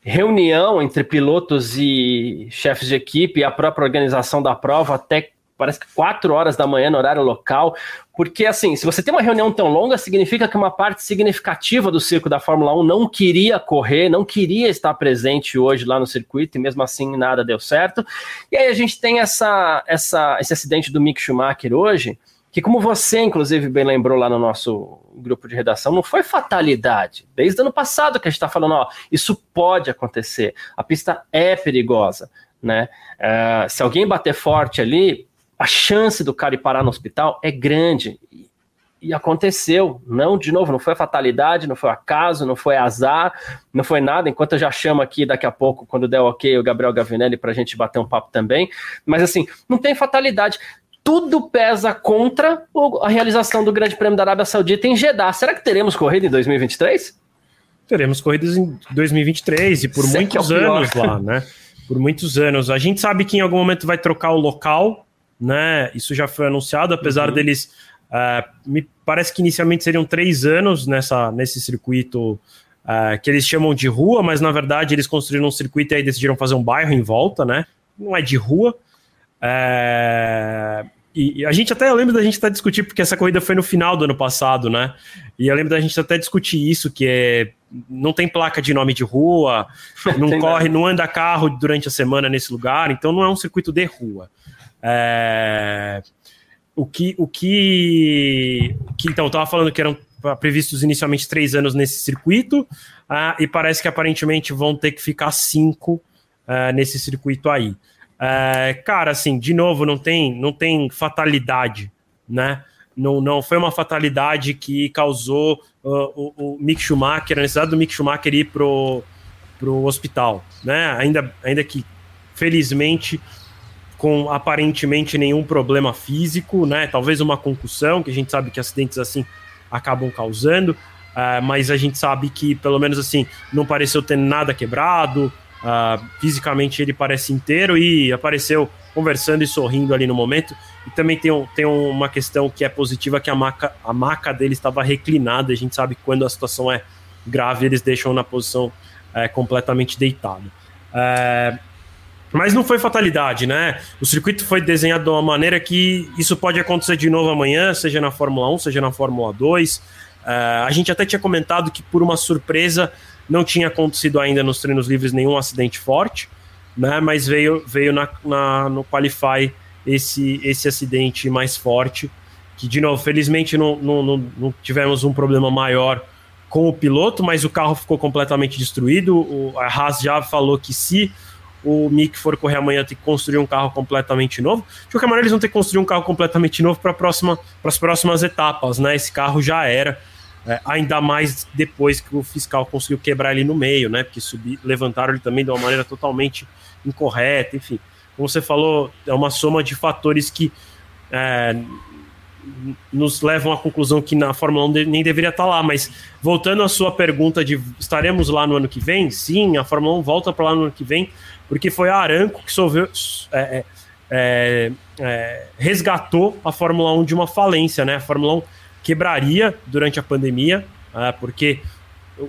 reunião entre pilotos e chefes de equipe a própria organização da prova até parece que 4 horas da manhã no horário local, porque assim, se você tem uma reunião tão longa, significa que uma parte significativa do circo da Fórmula 1 não queria correr, não queria estar presente hoje lá no circuito, e mesmo assim nada deu certo. E aí a gente tem essa, essa, esse acidente do Mick Schumacher hoje, que como você, inclusive, bem lembrou lá no nosso grupo de redação, não foi fatalidade. Desde ano passado que a gente está falando, ó, isso pode acontecer. A pista é perigosa, né? Uh, se alguém bater forte ali, a chance do cara ir parar no hospital é grande. E, e aconteceu. Não, de novo, não foi fatalidade, não foi acaso, não foi azar, não foi nada. Enquanto eu já chamo aqui daqui a pouco, quando der ok, o Gabriel Gavinelli para a gente bater um papo também. Mas assim, não tem fatalidade tudo pesa contra a realização do Grande Prêmio da Arábia Saudita em Jeddah. Será que teremos corrida em 2023? Teremos corridas em 2023 e por muitos é é anos lá, né? Por muitos anos. A gente sabe que em algum momento vai trocar o local, né? Isso já foi anunciado, apesar uhum. deles. Uh, me parece que inicialmente seriam três anos nessa, nesse circuito uh, que eles chamam de rua, mas na verdade eles construíram um circuito e aí decidiram fazer um bairro em volta, né? Não é de rua. É... E a gente até eu lembro da gente até discutir, porque essa corrida foi no final do ano passado, né? E eu lembro da gente até discutir isso, que é não tem placa de nome de rua, não corre, não anda carro durante a semana nesse lugar, então não é um circuito de rua. É... O que, o que, que então estava falando que eram previstos inicialmente três anos nesse circuito, uh, e parece que aparentemente vão ter que ficar cinco uh, nesse circuito aí. É, cara, assim, de novo, não tem, não tem fatalidade, né? Não, não foi uma fatalidade que causou uh, o, o Mick Schumacher, a necessidade do Mick Schumacher ir pro, pro hospital, né? Ainda, ainda que, felizmente, com aparentemente nenhum problema físico, né? Talvez uma concussão, que a gente sabe que acidentes assim acabam causando, uh, mas a gente sabe que, pelo menos assim, não pareceu ter nada quebrado, Uh, fisicamente ele parece inteiro e apareceu conversando e sorrindo ali no momento. E também tem, um, tem uma questão que é positiva, que a maca, a maca dele estava reclinada. A gente sabe que quando a situação é grave, eles deixam na posição é, completamente deitado. É, mas não foi fatalidade, né? O circuito foi desenhado de uma maneira que isso pode acontecer de novo amanhã, seja na Fórmula 1, seja na Fórmula 2. É, a gente até tinha comentado que por uma surpresa não tinha acontecido ainda nos treinos livres nenhum acidente forte, né? Mas veio, veio na, na, no Qualify esse, esse acidente mais forte. Que, de novo, felizmente não, não, não, não tivemos um problema maior com o piloto, mas o carro ficou completamente destruído. O, a Haas já falou que se o Mick for correr amanhã, tem que construir um carro completamente novo. De qualquer maneira, eles vão ter que construir um carro completamente novo para próxima, as próximas etapas, né? Esse carro já era. É, ainda mais depois que o fiscal conseguiu quebrar ele no meio, né? Porque subir, levantaram ele também de uma maneira totalmente incorreta, enfim. Como você falou, é uma soma de fatores que é, nos levam à conclusão que na Fórmula 1 nem deveria estar lá. Mas voltando à sua pergunta de estaremos lá no ano que vem, sim, a Fórmula 1 volta para lá no ano que vem, porque foi a Aranco que solveu, é, é, é, resgatou a Fórmula 1 de uma falência, né? A Fórmula 1 quebraria durante a pandemia, uh, porque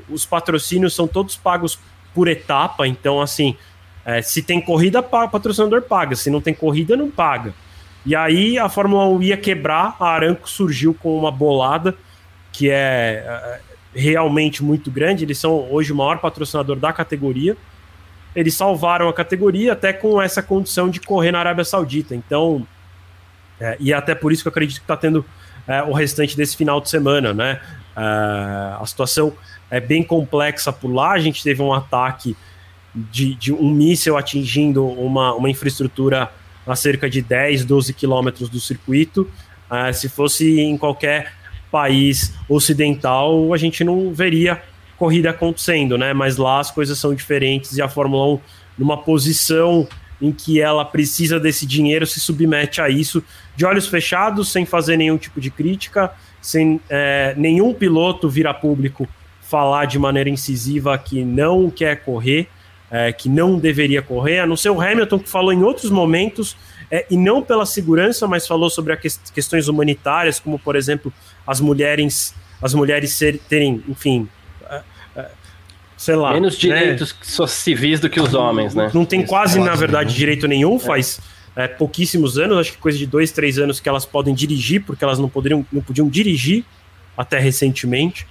os patrocínios são todos pagos por etapa, então assim, é, se tem corrida, o patrocinador paga, se não tem corrida, não paga. E aí a Fórmula 1 ia quebrar, a Aranco surgiu com uma bolada que é, é realmente muito grande, eles são hoje o maior patrocinador da categoria. Eles salvaram a categoria até com essa condição de correr na Arábia Saudita. Então, é, e é até por isso que eu acredito que está tendo é, o restante desse final de semana, né? É, a situação é bem complexa por lá. A gente teve um ataque de, de um míssil atingindo uma, uma infraestrutura a cerca de 10, 12 quilômetros do circuito. Uh, se fosse em qualquer país ocidental, a gente não veria corrida acontecendo, né? Mas lá as coisas são diferentes e a Fórmula 1, numa posição em que ela precisa desse dinheiro, se submete a isso de olhos fechados, sem fazer nenhum tipo de crítica, sem é, nenhum piloto vir a público falar de maneira incisiva que não quer correr, é, que não deveria correr, a não ser o Hamilton que falou em outros momentos, é, e não pela segurança, mas falou sobre as questões humanitárias, como por exemplo as mulheres, as mulheres ser, terem, enfim, sei lá. Menos né? direitos né? civis do que os homens, né? Não tem Isso quase, na verdade, direito nenhum, faz é, pouquíssimos anos, acho que coisa de dois, três anos que elas podem dirigir, porque elas não, poderiam, não podiam dirigir até recentemente.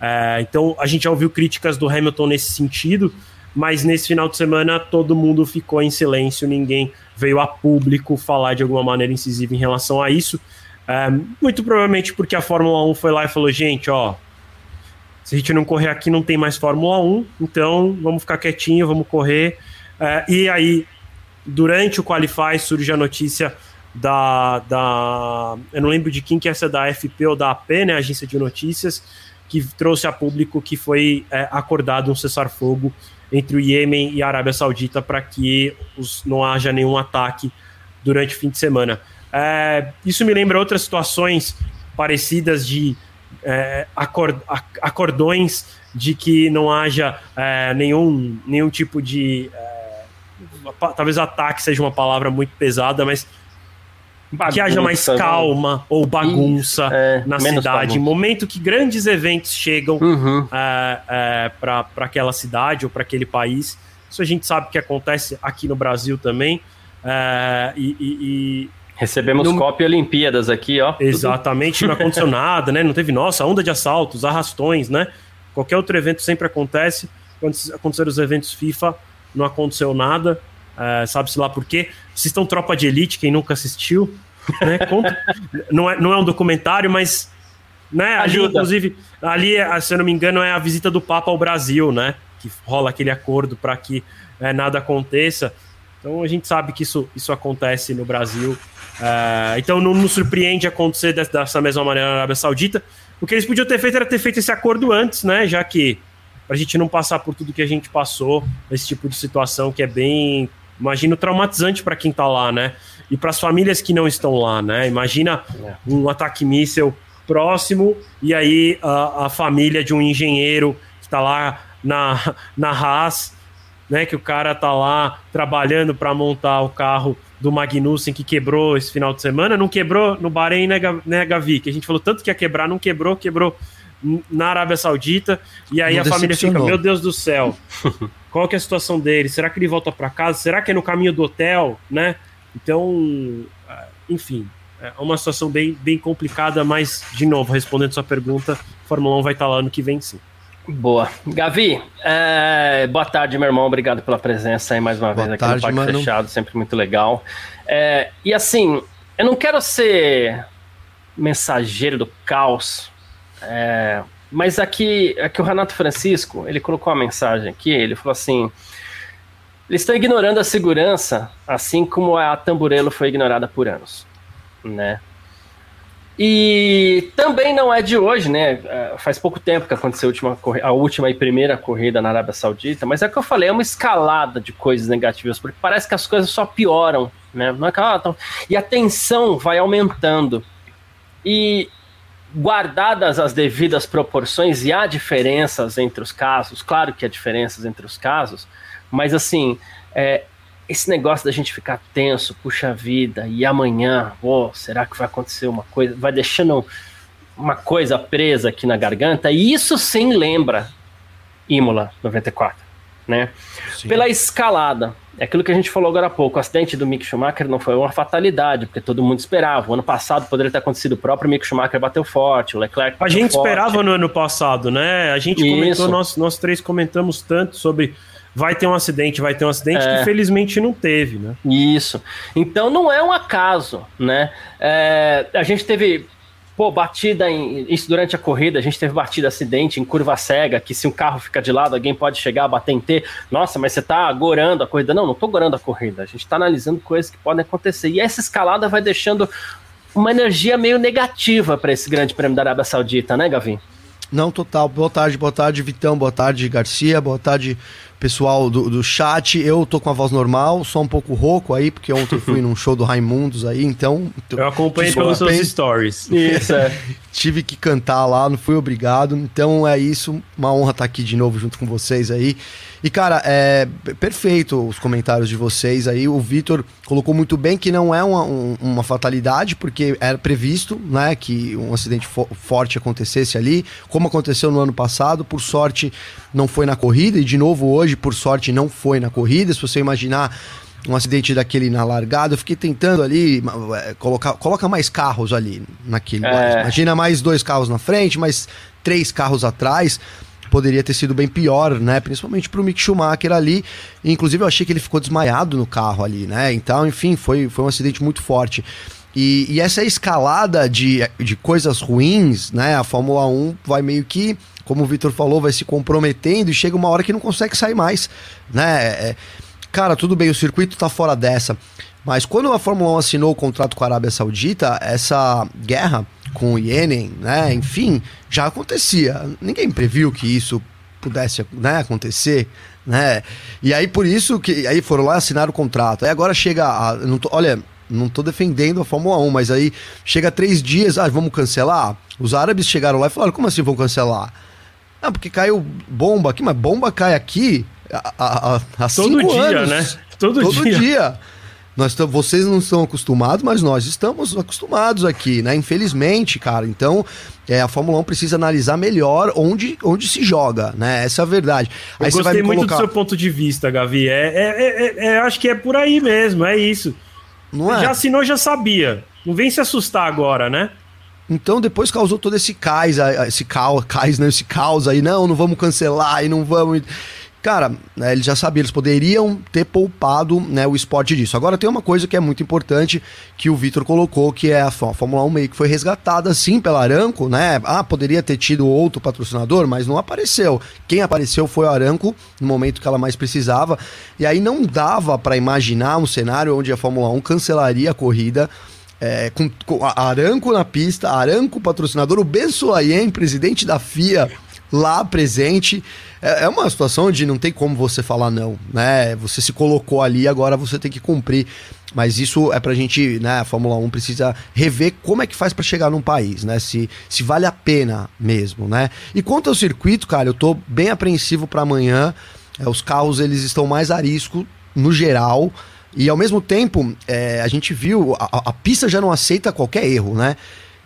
É, então a gente já ouviu críticas do Hamilton nesse sentido, mas nesse final de semana todo mundo ficou em silêncio, ninguém veio a público falar de alguma maneira incisiva em relação a isso. É, muito provavelmente porque a Fórmula 1 foi lá e falou: gente, ó, se a gente não correr aqui, não tem mais Fórmula 1, então vamos ficar quietinho, vamos correr. É, e aí, durante o Qualify, surge a notícia da, da. Eu não lembro de quem que é essa da FP ou da AP, né? Agência de Notícias, que trouxe a público que foi é, acordado um cessar-fogo entre o Iêmen e a Arábia Saudita para que os, não haja nenhum ataque durante o fim de semana. É, isso me lembra outras situações parecidas de é, acord, acordões de que não haja é, nenhum, nenhum tipo de. É, talvez ataque seja uma palavra muito pesada, mas bagunça, que haja mais né? calma ou bagunça é, na cidade. Bagunça. Momento que grandes eventos chegam uhum. É, é, para aquela cidade ou para aquele país. Isso a gente sabe que acontece aqui no Brasil também. É, e, e, Recebemos no... Copa Olimpíadas aqui, ó. Exatamente, não aconteceu nada, né? Não teve, nossa, onda de assaltos, arrastões, né? Qualquer outro evento sempre acontece. Quando aconteceram os eventos FIFA, não aconteceu nada. É, Sabe-se lá por quê. Assistam Tropa de Elite, quem nunca assistiu. Né? Conta, não, é, não é um documentário, mas. Né, ali, inclusive, ali, se eu não me engano, é a visita do Papa ao Brasil, né? Que rola aquele acordo para que é, nada aconteça. Então a gente sabe que isso, isso acontece no Brasil. Uh, então não nos surpreende acontecer dessa mesma maneira na Arábia Saudita. O que eles podiam ter feito era ter feito esse acordo antes, né? Já que para a gente não passar por tudo que a gente passou, esse tipo de situação que é bem, imagino, traumatizante para quem está lá, né? E para as famílias que não estão lá, né? Imagina é. um ataque míssil próximo e aí a, a família de um engenheiro que está lá na, na Haas né? Que o cara tá lá trabalhando para montar o carro do Magnussen que quebrou esse final de semana. Não quebrou no Bahrein, né, né, Gavi? Que a gente falou tanto que ia quebrar, não quebrou, quebrou na Arábia Saudita. E aí não a família fica, meu Deus do céu, qual que é a situação dele? Será que ele volta para casa? Será que é no caminho do hotel, né? Então, ah, enfim, é uma situação bem, bem complicada, mas, de novo, respondendo sua pergunta, Fórmula 1 vai estar lá no que vem sim. Boa. Gavi, é, boa tarde, meu irmão. Obrigado pela presença aí mais uma boa vez aqui tarde, no Parque Fechado, sempre muito legal. É, e assim, eu não quero ser mensageiro do caos, é, mas aqui, aqui o Renato Francisco, ele colocou uma mensagem aqui, ele falou assim, eles estão ignorando a segurança, assim como a Tamburello foi ignorada por anos, né? E também não é de hoje, né? É, faz pouco tempo que aconteceu a última, a última e primeira corrida na Arábia Saudita, mas é o que eu falei, é uma escalada de coisas negativas, porque parece que as coisas só pioram, né? Não é que, ah, tão... E a tensão vai aumentando. E guardadas as devidas proporções, e há diferenças entre os casos, claro que há diferenças entre os casos, mas assim, é, esse negócio da gente ficar tenso, puxa vida, e amanhã, oh, será que vai acontecer uma coisa? Vai deixando uma coisa presa aqui na garganta, e isso sim lembra Imola 94, né? Sim. Pela escalada. É aquilo que a gente falou agora há pouco. O acidente do Mick Schumacher não foi uma fatalidade, porque todo mundo esperava. O ano passado poderia ter acontecido, o próprio Mick Schumacher bateu forte, o Leclerc. A gente forte. esperava no ano passado, né? A gente Isso. comentou, nós, nós três comentamos tanto sobre vai ter um acidente, vai ter um acidente, é. que felizmente não teve, né? Isso. Então não é um acaso, né? É, a gente teve pô, batida em. Isso durante a corrida, a gente teve batida acidente em curva cega, que se um carro fica de lado, alguém pode chegar, bater em T. Nossa, mas você tá gorando a corrida. Não, não tô gorando a corrida. A gente tá analisando coisas que podem acontecer. E essa escalada vai deixando uma energia meio negativa para esse Grande Prêmio da Arábia Saudita, né, Gavin? Não, total. Boa tarde, boa tarde, Vitão, boa tarde, Garcia, boa tarde, pessoal do, do chat. Eu tô com a voz normal, só um pouco rouco aí, porque ontem fui num show do Raimundos aí, então. Eu acompanhei pelos seus stories. Isso, é. Tive que cantar lá, não fui obrigado. Então é isso, uma honra estar aqui de novo junto com vocês aí. E, cara, é perfeito os comentários de vocês aí. O Vitor colocou muito bem que não é uma, um, uma fatalidade, porque era previsto, né, que um acidente fo forte acontecesse ali, como aconteceu no ano passado. Por sorte, não foi na corrida, e de novo hoje, por sorte, não foi na corrida. Se você imaginar um acidente daquele na largada, eu fiquei tentando ali é, colocar coloca mais carros ali naquele. É. Imagina mais dois carros na frente, mais três carros atrás poderia ter sido bem pior, né? Principalmente pro Mick Schumacher ali. Inclusive, eu achei que ele ficou desmaiado no carro ali, né? Então, enfim, foi, foi um acidente muito forte. E, e essa escalada de, de coisas ruins, né? A Fórmula 1 vai meio que, como o Vitor falou, vai se comprometendo e chega uma hora que não consegue sair mais, né? Cara, tudo bem, o circuito tá fora dessa. Mas quando a Fórmula 1 assinou o contrato com a Arábia Saudita, essa guerra com o Iêmen, né? Enfim, já acontecia. Ninguém previu que isso pudesse né, acontecer, né? E aí por isso que aí foram lá assinar o contrato. Aí agora chega a, não tô, olha, não tô defendendo a Fórmula 1, mas aí chega três dias, ah, vamos cancelar. Os árabes chegaram lá e falaram, como assim vão cancelar? Ah, porque caiu bomba aqui, mas bomba cai aqui há, Todo dia, anos. né? Todo, Todo dia. dia. Nós vocês não estão acostumados, mas nós estamos acostumados aqui, né? Infelizmente, cara. Então, é, a Fórmula 1 precisa analisar melhor onde, onde se joga, né? Essa é a verdade. Aí Eu gostei muito colocar... do seu ponto de vista, Gavi. É, é, é, é, acho que é por aí mesmo, é isso. Não é? Já assinou, já sabia. Não vem se assustar agora, né? Então depois causou todo esse cais, esse caos, cais, né? Esse caos aí, não, não vamos cancelar e não vamos. Cara, né, eles já sabiam, eles poderiam ter poupado né, o esporte disso. Agora tem uma coisa que é muito importante que o Vitor colocou, que é a Fórmula 1 meio que foi resgatada sim pela Aranco, né? Ah, poderia ter tido outro patrocinador, mas não apareceu. Quem apareceu foi a Aranco no momento que ela mais precisava. E aí não dava para imaginar um cenário onde a Fórmula 1 cancelaria a corrida é, com, com, Aranco na pista, Aranco patrocinador, o Ben Suayen, presidente da FIA, lá presente. É, é uma situação onde não tem como você falar não, né? Você se colocou ali, agora você tem que cumprir. Mas isso é pra gente, né? A Fórmula 1 precisa rever como é que faz para chegar num país, né? Se, se vale a pena mesmo, né? E quanto ao circuito, cara, eu tô bem apreensivo para amanhã. É, os carros eles estão mais a risco no geral. E ao mesmo tempo, é, a gente viu, a, a, pista já não aceita qualquer erro, né?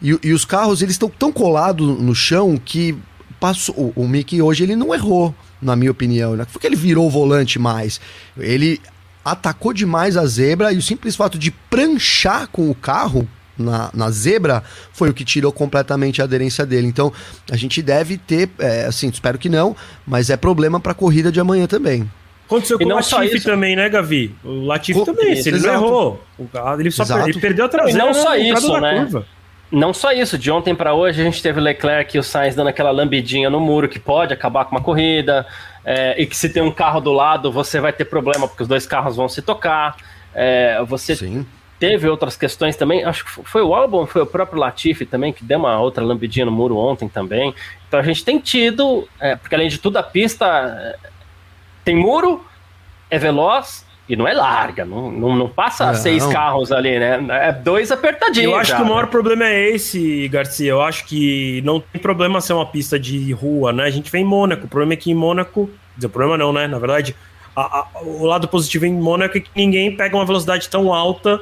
E, e os carros eles estão tão colados no chão que passou. O, Mickey hoje ele não errou, na minha opinião. Não né? foi que ele virou o volante mais. Ele atacou demais a zebra e o simples fato de pranchar com o carro na, na zebra foi o que tirou completamente a aderência dele. Então a gente deve ter, é, assim, espero que não, mas é problema para a corrida de amanhã também. Aconteceu com o Latifi também, né, Gavi? O Latifi também, se ele não errou, ele só per ele perdeu a traseira. Não só isso, né? Curva. Não só isso, de ontem para hoje a gente teve o Leclerc e o Sainz dando aquela lambidinha no muro que pode acabar com uma corrida, é, e que se tem um carro do lado você vai ter problema porque os dois carros vão se tocar. É, você Sim. teve outras questões também, acho que foi o álbum, foi o próprio Latifi também que deu uma outra lambidinha no muro ontem também. Então a gente tem tido, é, porque além de tudo a pista é, tem muro, é veloz e não é larga, não, não, não passa não. seis carros ali, né? É dois apertadinhos. Eu acho já, que o maior né? problema é esse, Garcia. Eu acho que não tem problema ser uma pista de rua, né? A gente vem em Mônaco. O problema é que em Mônaco. Dizer, o problema não, né? Na verdade, a, a, o lado positivo em Mônaco é que ninguém pega uma velocidade tão alta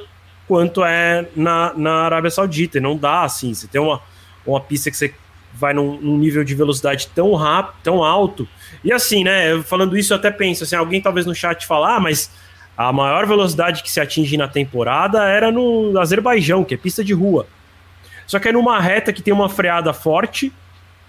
quanto é na, na Arábia Saudita. E não dá assim. Você tem uma, uma pista que você vai num, num nível de velocidade tão rápido, tão alto. E assim, né? Falando isso, eu até penso assim, alguém talvez no chat falar, ah, mas a maior velocidade que se atinge na temporada era no Azerbaijão, que é pista de rua. Só que é numa reta que tem uma freada forte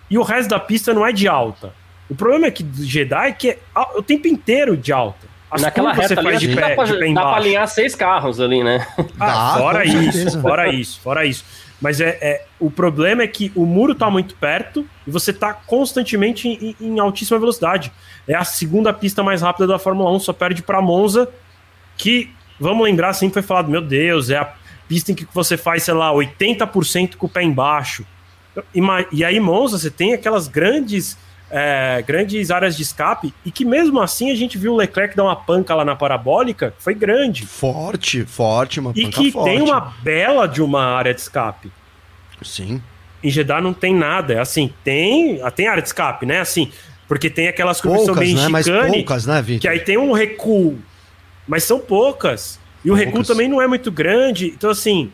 e o resto da pista não é de alta. O problema é que Jeddah é que é o tempo inteiro de alta. As Naquela reta você ali, faz de pé, dá, pra, de pé dá pra alinhar seis carros ali, né? Ah, fora isso, fora isso, fora isso. Mas é, é, o problema é que o muro tá muito perto e você tá constantemente em, em altíssima velocidade. É a segunda pista mais rápida da Fórmula 1, só perde para Monza que, vamos lembrar, sempre foi falado, meu Deus, é a, pista em que você faz, sei lá, 80% com o pé embaixo. E aí, Monza, você tem aquelas grandes, é, grandes áreas de escape, e que mesmo assim a gente viu o Leclerc dar uma panca lá na parabólica, foi grande. Forte, forte, uma e que forte. tem uma bela de uma área de escape. Sim. Em Jeddah não tem nada, é assim, tem, tem área de escape, né? Assim, porque tem aquelas curvas poucas, meio né? Mas poucas, né, Victor? Que aí tem um recuo, mas são poucas. E o recuo também não é muito grande. Então, assim,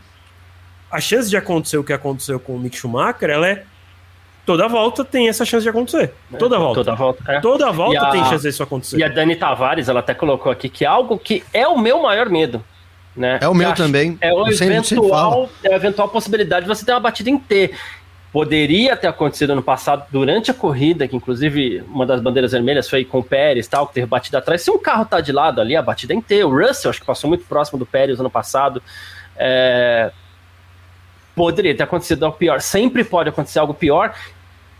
a chance de acontecer o que aconteceu com o Mick Schumacher, ela é. Toda volta tem essa chance de acontecer. É, toda volta. Toda volta, é. toda volta a, tem chance disso acontecer. E a Dani Tavares, ela até colocou aqui que é algo que é o meu maior medo. Né? É o meu também. É o eventual, é a eventual possibilidade de você ter uma batida em T. Poderia ter acontecido no passado, durante a corrida, que inclusive uma das bandeiras vermelhas foi com o Pérez, tal, que teve batida atrás. Se um carro tá de lado ali, a batida é T. O Russell, acho que passou muito próximo do Pérez ano passado. É... Poderia ter acontecido algo pior. Sempre pode acontecer algo pior.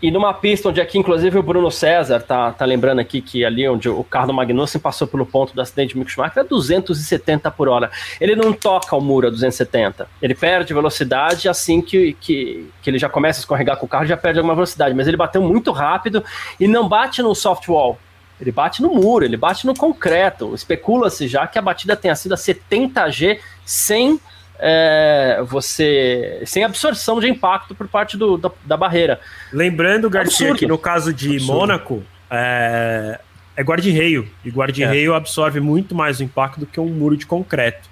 E numa pista onde aqui, inclusive, o Bruno César tá, tá lembrando aqui que ali onde o carro do Magnussen passou pelo ponto do acidente de Mick Schumacher é 270 por hora. Ele não toca o muro a 270. Ele perde velocidade assim que, que, que ele já começa a escorregar com o carro, já perde alguma velocidade. Mas ele bateu muito rápido e não bate no soft wall. Ele bate no muro, ele bate no concreto. Especula-se já que a batida tenha sido a 70G sem é, você sem absorção de impacto por parte do, da, da barreira. Lembrando, Garcia, Absurdo. que no caso de Absurdo. Mônaco, é, é guarda-reio. E guarda-reio é. absorve muito mais o impacto do que um muro de concreto.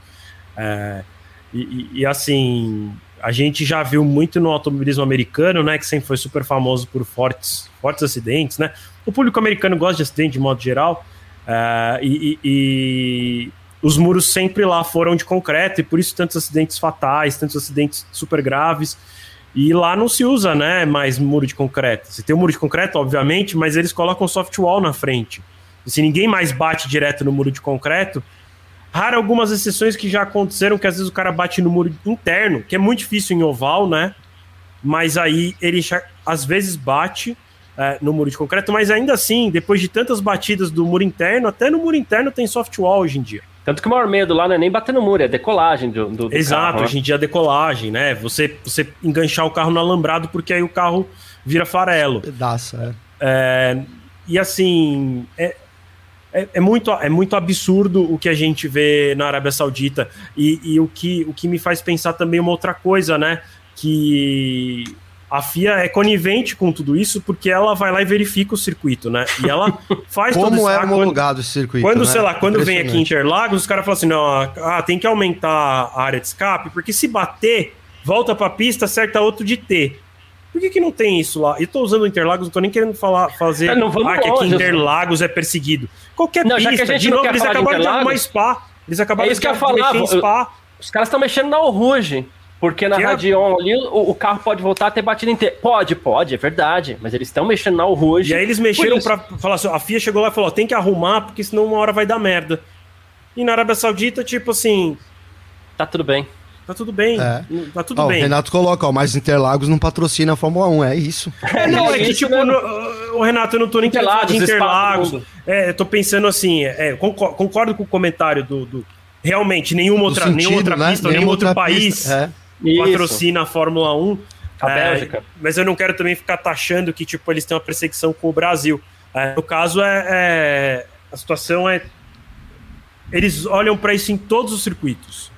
É, e, e, assim, a gente já viu muito no automobilismo americano, né? Que sempre foi super famoso por fortes, fortes acidentes, né? O público americano gosta de acidente de modo geral. É, e, e, os muros sempre lá foram de concreto e por isso tantos acidentes fatais, tantos acidentes super graves. E lá não se usa, né, mais muro de concreto. Você tem o um muro de concreto, obviamente, mas eles colocam soft wall na frente. E se ninguém mais bate direto no muro de concreto, raro algumas exceções que já aconteceram que às vezes o cara bate no muro interno, que é muito difícil em oval, né? Mas aí ele às vezes bate é, no muro de concreto, mas ainda assim, depois de tantas batidas do muro interno, até no muro interno tem soft wall hoje em dia. Tanto que o maior medo lá não é nem bater no muro, é decolagem do, do, do Exato, carro, né? hoje em dia é decolagem, né? Você, você enganchar o carro no alambrado porque aí o carro vira farelo. Pedaço, é. é e assim, é, é, é, muito, é muito absurdo o que a gente vê na Arábia Saudita. E, e o, que, o que me faz pensar também uma outra coisa, né? Que a FIA é conivente com tudo isso porque ela vai lá e verifica o circuito, né? E ela faz Como todo isso. é homologado esse circuito? Quando, né? sei lá, quando vem aqui em Interlagos, os caras falam assim, não, ah, tem que aumentar a área de escape, porque se bater, volta pra pista, acerta outro de T. Por que, que não tem isso lá? Eu tô usando o Interlagos, não tô nem querendo falar, fazer é, ah, que aqui Interlagos é perseguido. Qualquer não, pista, de novo, eles acabaram de, arrumar Spa. Eles acabaram é isso de, que eu em Spa. Os caras estão mexendo na Rouge. Porque na que Radeon ali o, o, carro pode voltar a ter batido inteiro. Pode, pode, é verdade. Mas eles estão mexendo na Rouge. E aí eles mexeram pra falar assim: a FIA chegou lá e falou: tem que arrumar, porque senão uma hora vai dar merda. E na Arábia Saudita, tipo assim. Tá tudo bem. Tá tudo bem. É. Tá tudo ó, bem. O Renato coloca, ó, mas Interlagos não patrocina a Fórmula 1, é isso. É, não, é, é que tipo, no, o Renato, eu não tô nem Interlagos, de Interlagos. É, eu tô pensando assim, é, concordo, concordo, com o comentário do, do realmente nenhuma outra, sentido, nenhuma outra né? pista, nenhum, nenhum outro país. É isso. patrocina a Fórmula 1. A é, Bélgica. Mas eu não quero também ficar taxando que tipo, eles têm uma perseguição com o Brasil. É, no caso, é, é, a situação é. Eles olham para isso em todos os circuitos.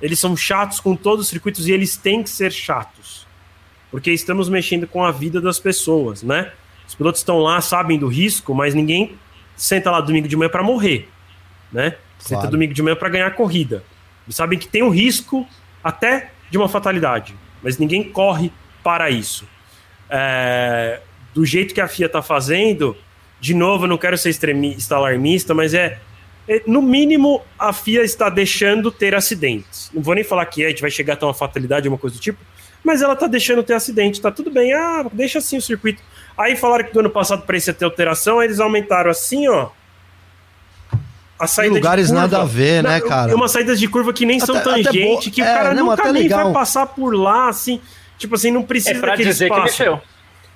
Eles são chatos com todos os circuitos e eles têm que ser chatos. Porque estamos mexendo com a vida das pessoas, né? Os pilotos estão lá, sabem do risco, mas ninguém senta lá domingo de manhã para morrer, né? Senta domingo de manhã para ganhar a corrida. Eles sabem que tem um risco até de uma fatalidade, mas ninguém corre para isso. É, do jeito que a FIA está fazendo, de novo, eu não quero ser extremista, alarmista, mas é, é, no mínimo a FIA está deixando ter acidentes. Não vou nem falar que é, a gente vai chegar até uma fatalidade, uma coisa do tipo, mas ela está deixando ter acidente, tá tudo bem, ah, deixa assim o circuito. Aí falaram que do ano passado para isso ter alteração, aí eles aumentaram assim, ó, a saída lugares de curva, nada a ver, né, cara? Uma saída de curva que nem até, são tangente, que é, o cara não, nunca nem legal. vai passar por lá, assim. Tipo assim, não precisa é pra dizer que mexeu.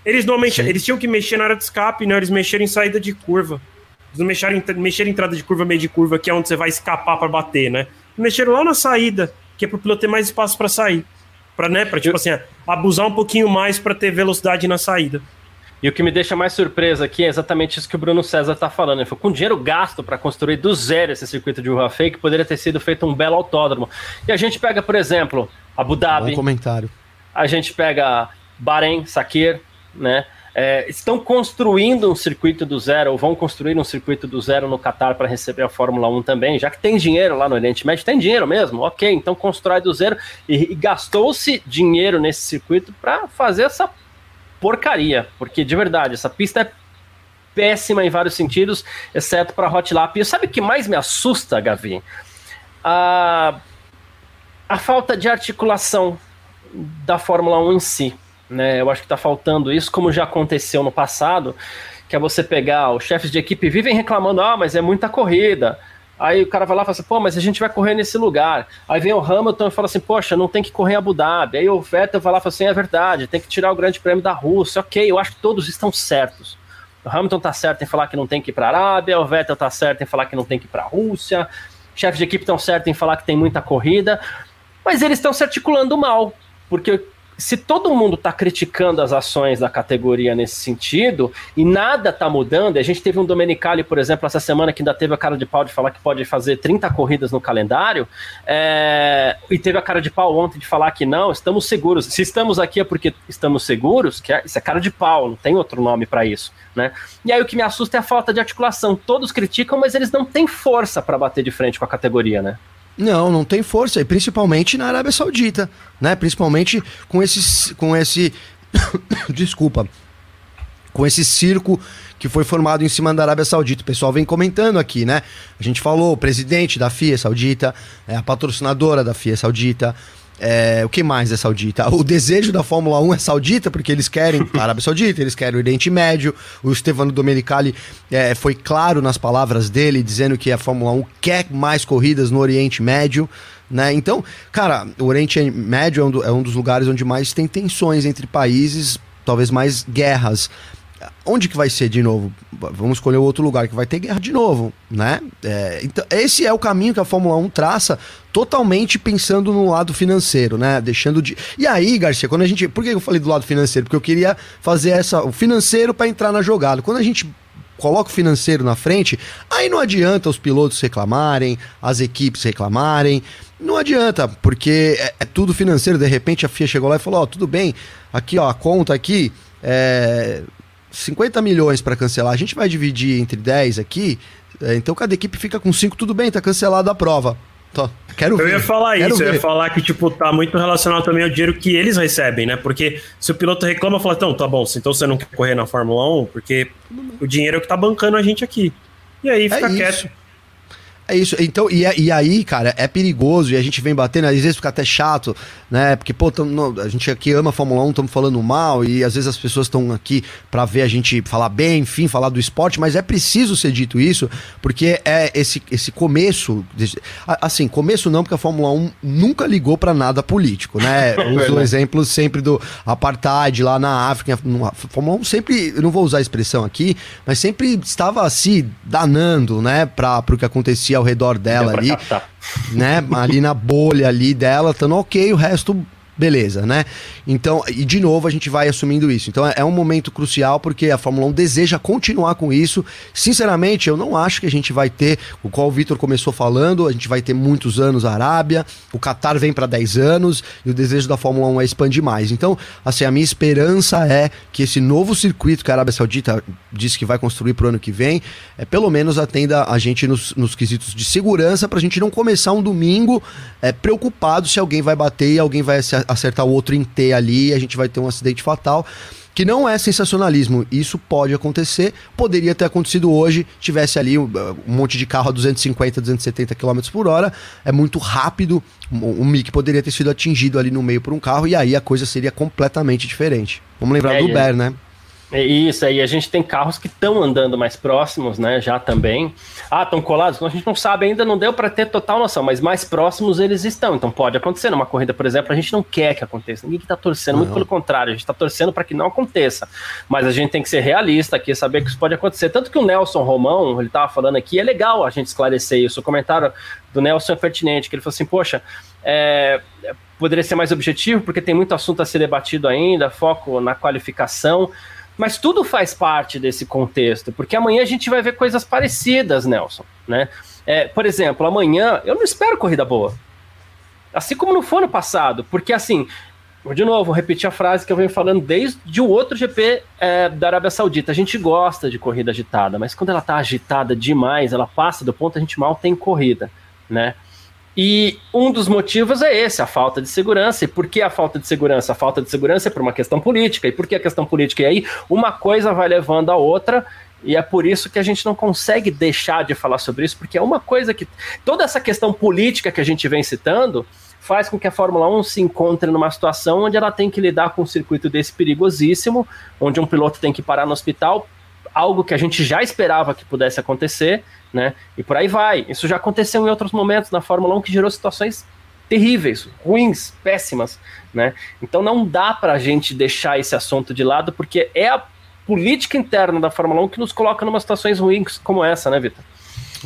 Eles não mexeram, eles tinham que mexer na área de escape, não, eles mexeram em saída de curva. Eles não mexeram em, mexeram em entrada de curva, meio de curva, que é onde você vai escapar para bater, né? Mexeram lá na saída. que é para o piloto ter mais espaço para sair. Para, né, pra, tipo assim, abusar um pouquinho mais para ter velocidade na saída. E o que me deixa mais surpresa aqui é exatamente isso que o Bruno César está falando. Ele falou, com dinheiro gasto para construir do zero esse circuito de Urra Fake, poderia ter sido feito um belo autódromo. E a gente pega, por exemplo, Abu Dhabi. Bom comentário. A gente pega Bahrein, Sakir, né? É, estão construindo um circuito do zero, ou vão construir um circuito do zero no Qatar para receber a Fórmula 1 também, já que tem dinheiro lá no Oriente Médio, tem dinheiro mesmo, ok, então constrói do zero e, e gastou-se dinheiro nesse circuito para fazer essa porcaria, porque de verdade, essa pista é péssima em vários sentidos, exceto para hot lap. E sabe o que mais me assusta, Gavi? A, a falta de articulação da Fórmula 1 em si. Né? Eu acho que está faltando isso, como já aconteceu no passado, que é você pegar os chefes de equipe vivem reclamando, ah, mas é muita corrida. Aí o cara vai lá e fala assim, pô, mas a gente vai correr nesse lugar. Aí vem o Hamilton e fala assim, poxa, não tem que correr em Abu Dhabi. Aí o Vettel vai lá e fala assim, é verdade, tem que tirar o grande prêmio da Rússia. Ok, eu acho que todos estão certos. O Hamilton tá certo em falar que não tem que ir para a Arábia, o Vettel tá certo em falar que não tem que ir para a Rússia, chefes de equipe estão certos em falar que tem muita corrida, mas eles estão se articulando mal, porque se todo mundo está criticando as ações da categoria nesse sentido e nada está mudando, a gente teve um Domenicali, por exemplo, essa semana que ainda teve a cara de pau de falar que pode fazer 30 corridas no calendário, é, e teve a cara de pau ontem de falar que não, estamos seguros. Se estamos aqui é porque estamos seguros, que é, isso é cara de pau, não tem outro nome para isso. Né? E aí o que me assusta é a falta de articulação. Todos criticam, mas eles não têm força para bater de frente com a categoria, né? Não, não tem força, e principalmente na Arábia Saudita, né? Principalmente com esse, com esse, desculpa, com esse circo que foi formado em cima da Arábia Saudita. O pessoal vem comentando aqui, né? A gente falou, o presidente da FIA Saudita, é a patrocinadora da FIA Saudita, é, o que mais é saudita? O desejo da Fórmula 1 é saudita, porque eles querem a Arábia Saudita, eles querem o Oriente Médio. O Stefano Domenicali é, foi claro nas palavras dele, dizendo que a Fórmula 1 quer mais corridas no Oriente Médio. Né? Então, cara, o Oriente Médio é um, do, é um dos lugares onde mais tem tensões entre países, talvez mais guerras onde que vai ser de novo? Vamos escolher outro lugar que vai ter guerra de novo, né? É, então, esse é o caminho que a Fórmula 1 traça, totalmente pensando no lado financeiro, né? Deixando de. E aí, Garcia, quando a gente. Por que eu falei do lado financeiro? Porque eu queria fazer essa, o financeiro para entrar na jogada. Quando a gente coloca o financeiro na frente, aí não adianta os pilotos reclamarem, as equipes reclamarem. Não adianta, porque é, é tudo financeiro. De repente a FIA chegou lá e falou: Ó, oh, tudo bem, aqui ó, a conta aqui. É, 50 milhões para cancelar, a gente vai dividir entre 10 aqui, é, então cada equipe fica com 5, tudo bem, tá cancelada a prova. Tô, quero eu ver. ia falar isso, ver. eu ia falar que, tipo, tá muito relacionado também ao dinheiro que eles recebem, né? Porque se o piloto reclama, fala, então, tá bom, então você não quer correr na Fórmula 1, porque o dinheiro é o que tá bancando a gente aqui. E aí fica é quieto. É isso. Então, e, e aí, cara, é perigoso e a gente vem batendo, às vezes fica até chato, né? Porque, pô, tamo, a gente aqui ama a Fórmula 1, estamos falando mal e às vezes as pessoas estão aqui para ver a gente falar bem, enfim, falar do esporte, mas é preciso ser dito isso, porque é esse, esse começo, assim, começo não, porque a Fórmula 1 nunca ligou para nada político, né? Uso o exemplo sempre do apartheid lá na África. A Fórmula 1 sempre, eu não vou usar a expressão aqui, mas sempre estava se danando, né, para o que acontecia ao redor dela ali, captar. né? Ali na bolha ali dela, estando ok, o resto beleza, né? Então, e de novo a gente vai assumindo isso. Então é, é um momento crucial porque a Fórmula 1 deseja continuar com isso. Sinceramente, eu não acho que a gente vai ter, o qual o Vitor começou falando, a gente vai ter muitos anos a Arábia, o Qatar vem para 10 anos e o desejo da Fórmula 1 é expandir mais. Então, assim, a minha esperança é que esse novo circuito que a Arábia Saudita disse que vai construir para o ano que vem, é, pelo menos atenda a gente nos, nos quesitos de segurança para a gente não começar um domingo é, preocupado se alguém vai bater e alguém vai acertar o outro em T ali e a gente vai ter um acidente fatal. Que não é sensacionalismo, isso pode acontecer, poderia ter acontecido hoje, tivesse ali um, um monte de carro a 250, 270 km por hora, é muito rápido, o Mick poderia ter sido atingido ali no meio por um carro e aí a coisa seria completamente diferente. Vamos lembrar é, do Ber, né? É isso aí, a gente tem carros que estão andando mais próximos, né? Já também. Ah, estão colados? A gente não sabe ainda, não deu para ter total noção, mas mais próximos eles estão. Então pode acontecer. Numa corrida, por exemplo, a gente não quer que aconteça. Ninguém está torcendo, não. muito pelo contrário, a gente está torcendo para que não aconteça. Mas a gente tem que ser realista aqui, saber que isso pode acontecer. Tanto que o Nelson Romão, ele estava falando aqui, é legal a gente esclarecer isso. O comentário do Nelson é pertinente, que ele falou assim: poxa, é, poderia ser mais objetivo, porque tem muito assunto a ser debatido ainda, foco na qualificação. Mas tudo faz parte desse contexto, porque amanhã a gente vai ver coisas parecidas, Nelson. Né? É, por exemplo, amanhã eu não espero corrida boa. Assim como não foi no passado, porque assim, de novo, vou repetir a frase que eu venho falando desde o outro GP é, da Arábia Saudita. A gente gosta de corrida agitada, mas quando ela está agitada demais, ela passa do ponto, a gente mal tem corrida, né? E um dos motivos é esse, a falta de segurança. E por que a falta de segurança? A falta de segurança é por uma questão política. E por que a questão política? E aí uma coisa vai levando a outra, e é por isso que a gente não consegue deixar de falar sobre isso, porque é uma coisa que. Toda essa questão política que a gente vem citando faz com que a Fórmula 1 se encontre numa situação onde ela tem que lidar com um circuito desse perigosíssimo, onde um piloto tem que parar no hospital, algo que a gente já esperava que pudesse acontecer, né? E por aí vai. Isso já aconteceu em outros momentos na Fórmula 1 que gerou situações terríveis, ruins, péssimas, né? Então não dá para a gente deixar esse assunto de lado, porque é a política interna da Fórmula 1 que nos coloca numa situações ruins como essa, né, Vitor?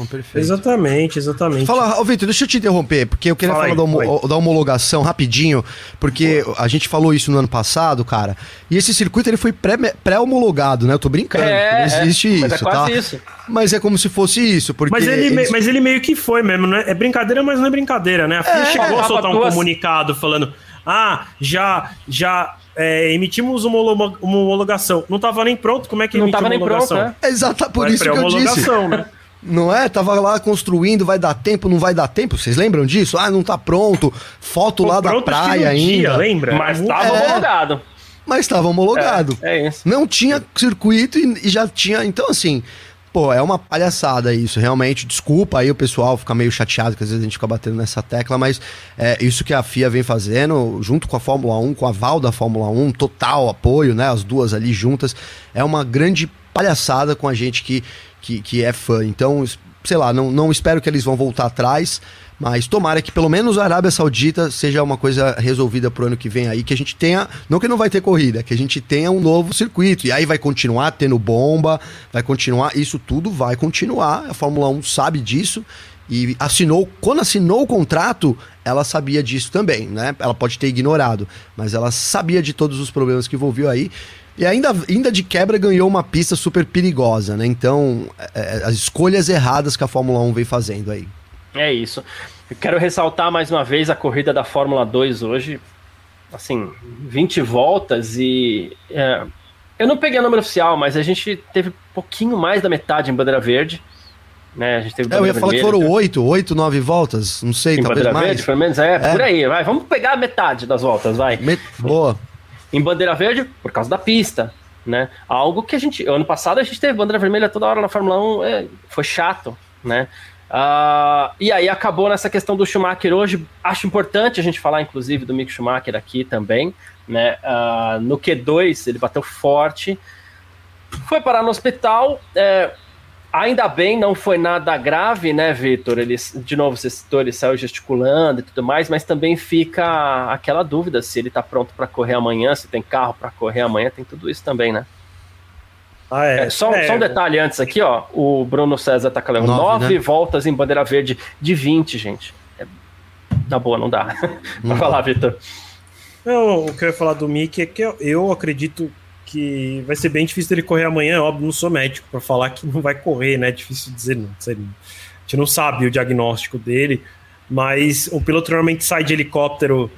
Perfeito. Exatamente, exatamente. Fala, ô Vitor, deixa eu te interromper, porque eu queria Fala falar aí, da, da, homologação rapidinho, porque a gente falou isso no ano passado, cara. E esse circuito ele foi pré-homologado, pré né? Eu tô brincando. É, não existe é, isso, tá? isso. Mas é como se fosse isso, porque. Mas ele, eles... mas ele meio que foi mesmo, né? É brincadeira, mas não é brincadeira, né? A FIA é, chegou a soltar um comunicado falando: ah, já, já é, emitimos uma, homologação. Não estava nem pronto, como é que não emitiu uma homologação? Não estava nem pronto, é. Exato, por isso que eu disse. Né? Não é? Tava lá construindo, vai dar tempo, não vai dar tempo. Vocês lembram disso? Ah, não tá pronto. Foto Pô, lá da praia ainda. Dia, lembra? Mas tava é, homologado. Mas estava homologado. É, é, isso. Não tinha circuito e, e, já tinha. Então, assim, pô, é uma palhaçada isso, realmente. Desculpa aí o pessoal ficar meio chateado, que às vezes a gente fica batendo nessa tecla, mas é isso que a FIA vem fazendo, junto com a Fórmula 1, com a Val da Fórmula 1, total apoio, né? As duas ali juntas. É uma grande palhaçada com a gente que que, que é fã. Então, sei lá, não, não espero que eles vão voltar atrás, mas tomara que pelo menos a Arábia Saudita seja uma coisa resolvida pro ano que vem aí, que a gente tenha, não que não vai ter corrida, que a gente tenha um novo circuito. E aí vai continuar tendo bomba, vai continuar, isso tudo vai continuar. A Fórmula 1 sabe disso e assinou, quando assinou o contrato, ela sabia disso também, né? Ela pode ter ignorado, mas ela sabia de todos os problemas que envolveu aí. E ainda, ainda de quebra ganhou uma pista super perigosa, né? Então, é, é, as escolhas erradas que a Fórmula 1 vem fazendo aí. É isso. Eu quero ressaltar mais uma vez a corrida da Fórmula 2 hoje. Assim, 20 voltas e. É, eu não peguei o número oficial, mas a gente teve pouquinho mais da metade em bandeira verde. Né? A gente teve é, eu ia falar que foram oito, oito, nove voltas, não sei, em talvez mais. Verde, pelo menos é, é, por aí. Vai, vamos pegar a metade das voltas, vai. Met... Boa em bandeira verde por causa da pista, né? Algo que a gente, ano passado a gente teve bandeira vermelha toda hora na Fórmula 1, é, foi chato, né? Uh, e aí acabou nessa questão do Schumacher hoje. Acho importante a gente falar, inclusive, do Mick Schumacher aqui também, né? Uh, no Q2 ele bateu forte, foi parar no hospital. É, Ainda bem, não foi nada grave, né, Vitor? Ele, de novo, você citou, ele saiu gesticulando e tudo mais, mas também fica aquela dúvida se ele tá pronto para correr amanhã, se tem carro para correr amanhã, tem tudo isso também, né? Ah, é. é, só, é. só, um detalhe antes aqui, ó. O Bruno César tá calando nove, nove né? voltas em bandeira verde de 20, gente. É, na boa, não dá. Vai falar, Vitor. Não, o que eu ia falar do Mickey é que eu, eu acredito que vai ser bem difícil ele correr amanhã. Óbvio, não sou médico para falar que não vai correr, né? Difícil dizer, não. A gente não sabe o diagnóstico dele, mas o piloto normalmente sai de helicóptero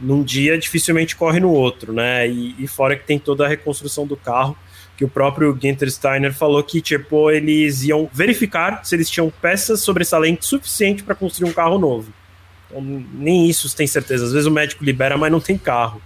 num dia, dificilmente corre no outro, né? E, e fora que tem toda a reconstrução do carro, que o próprio Ginter Steiner falou que, tipo, eles iam verificar se eles tinham peças sobressalentes suficiente para construir um carro novo. Então, nem isso tem certeza. Às vezes o médico libera, mas não tem carro.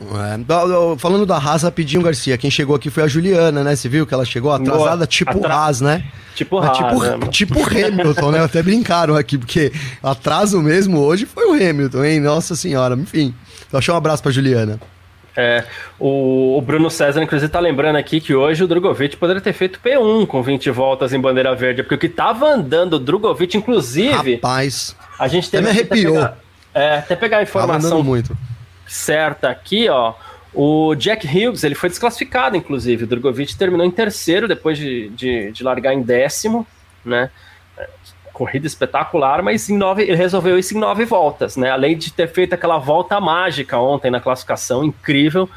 É, falando da Haas rapidinho, Garcia, quem chegou aqui foi a Juliana, né? Você viu que ela chegou atrasada, tipo Atra... Haas, né? Tipo Haas. Tipo, né? tipo Hamilton, né? Até brincaram aqui, porque atraso mesmo hoje foi o Hamilton, hein? Nossa senhora, enfim. Então, achei um abraço pra Juliana. É, o, o, Bruno César, inclusive, tá lembrando aqui que hoje o Drogovic poderia ter feito P1 com 20 voltas em bandeira verde, porque o que tava andando o Drogovic, inclusive. Rapaz. A gente teve até me arrepiou. Até pegar, é, até pegar a informação muito. Certa aqui, ó. O Jack Hughes, ele foi desclassificado, inclusive. O Drogovic terminou em terceiro depois de, de, de largar em décimo, né? corrida espetacular, mas em nove, ele resolveu isso em nove voltas, né? Além de ter feito aquela volta mágica ontem na classificação, incrível.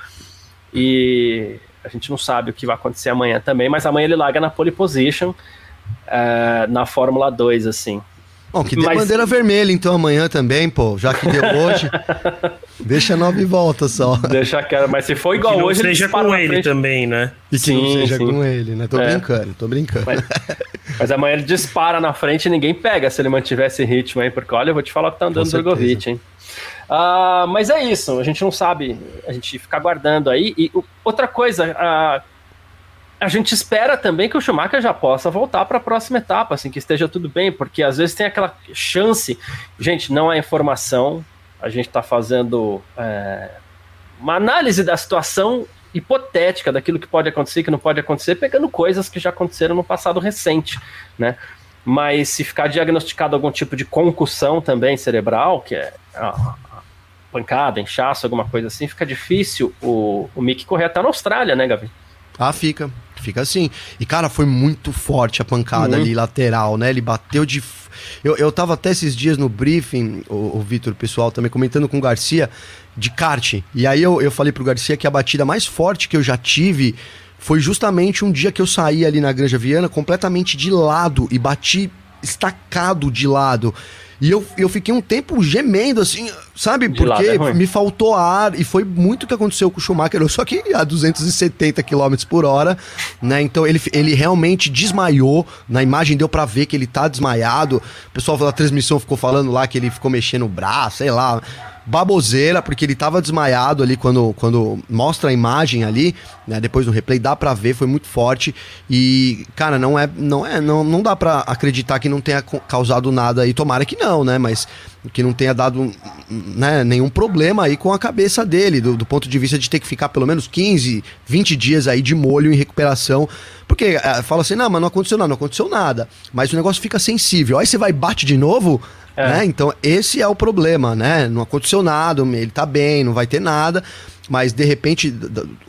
E a gente não sabe o que vai acontecer amanhã também, mas amanhã ele larga na pole position uh, na Fórmula 2, assim. Bom, que dê Mas... bandeira vermelha então amanhã também, pô, já que deu hoje. deixa nove voltas só. Deixa cara, mas se for igual que hoje, seja com ele também, né? E que sim, não seja sim. com ele, né? Tô é. brincando, tô brincando. Mas, mas, amanhã ele dispara na frente e ninguém pega se ele mantiver esse ritmo aí, porque olha, eu vou te falar que tá andando o Drogovic, hein? Uh, mas é isso, a gente não sabe, a gente fica aguardando aí. E outra coisa, uh, a gente espera também que o Schumacher já possa voltar para a próxima etapa, assim, que esteja tudo bem, porque às vezes tem aquela chance. Gente, não é informação, a gente está fazendo é, uma análise da situação hipotética daquilo que pode acontecer que não pode acontecer, pegando coisas que já aconteceram no passado recente, né? Mas se ficar diagnosticado algum tipo de concussão também cerebral, que é a, pancada, inchaço, alguma coisa assim, fica difícil o, o Mick correr até na Austrália, né, Gavi? Ah, fica. Fica assim. E, cara, foi muito forte a pancada uhum. ali lateral, né? Ele bateu de. Eu, eu tava até esses dias no briefing, o, o Vitor, pessoal, também comentando com o Garcia, de kart. E aí eu, eu falei pro Garcia que a batida mais forte que eu já tive foi justamente um dia que eu saí ali na Granja Viana completamente de lado e bati estacado de lado. E eu, eu fiquei um tempo gemendo, assim, sabe? De Porque é me faltou ar e foi muito o que aconteceu com o Schumacher, só que a 270 km por hora, né? Então ele, ele realmente desmaiou. Na imagem deu para ver que ele tá desmaiado. O pessoal da transmissão ficou falando lá que ele ficou mexendo o braço, sei lá baboseira, porque ele tava desmaiado ali quando, quando mostra a imagem ali, né? Depois do replay, dá pra ver, foi muito forte. E, cara, não é. Não, é, não, não dá pra acreditar que não tenha causado nada aí. Tomara que não, né? Mas que não tenha dado né, nenhum problema aí com a cabeça dele, do, do, ponto de vista de ter que ficar pelo menos 15, 20 dias aí de molho em recuperação. Porque é, fala assim, não, mas não aconteceu nada, não aconteceu nada. Mas o negócio fica sensível. Aí você vai bate de novo, é. Né? Então, esse é o problema, né? Não aconteceu nada, ele tá bem, não vai ter nada, mas de repente,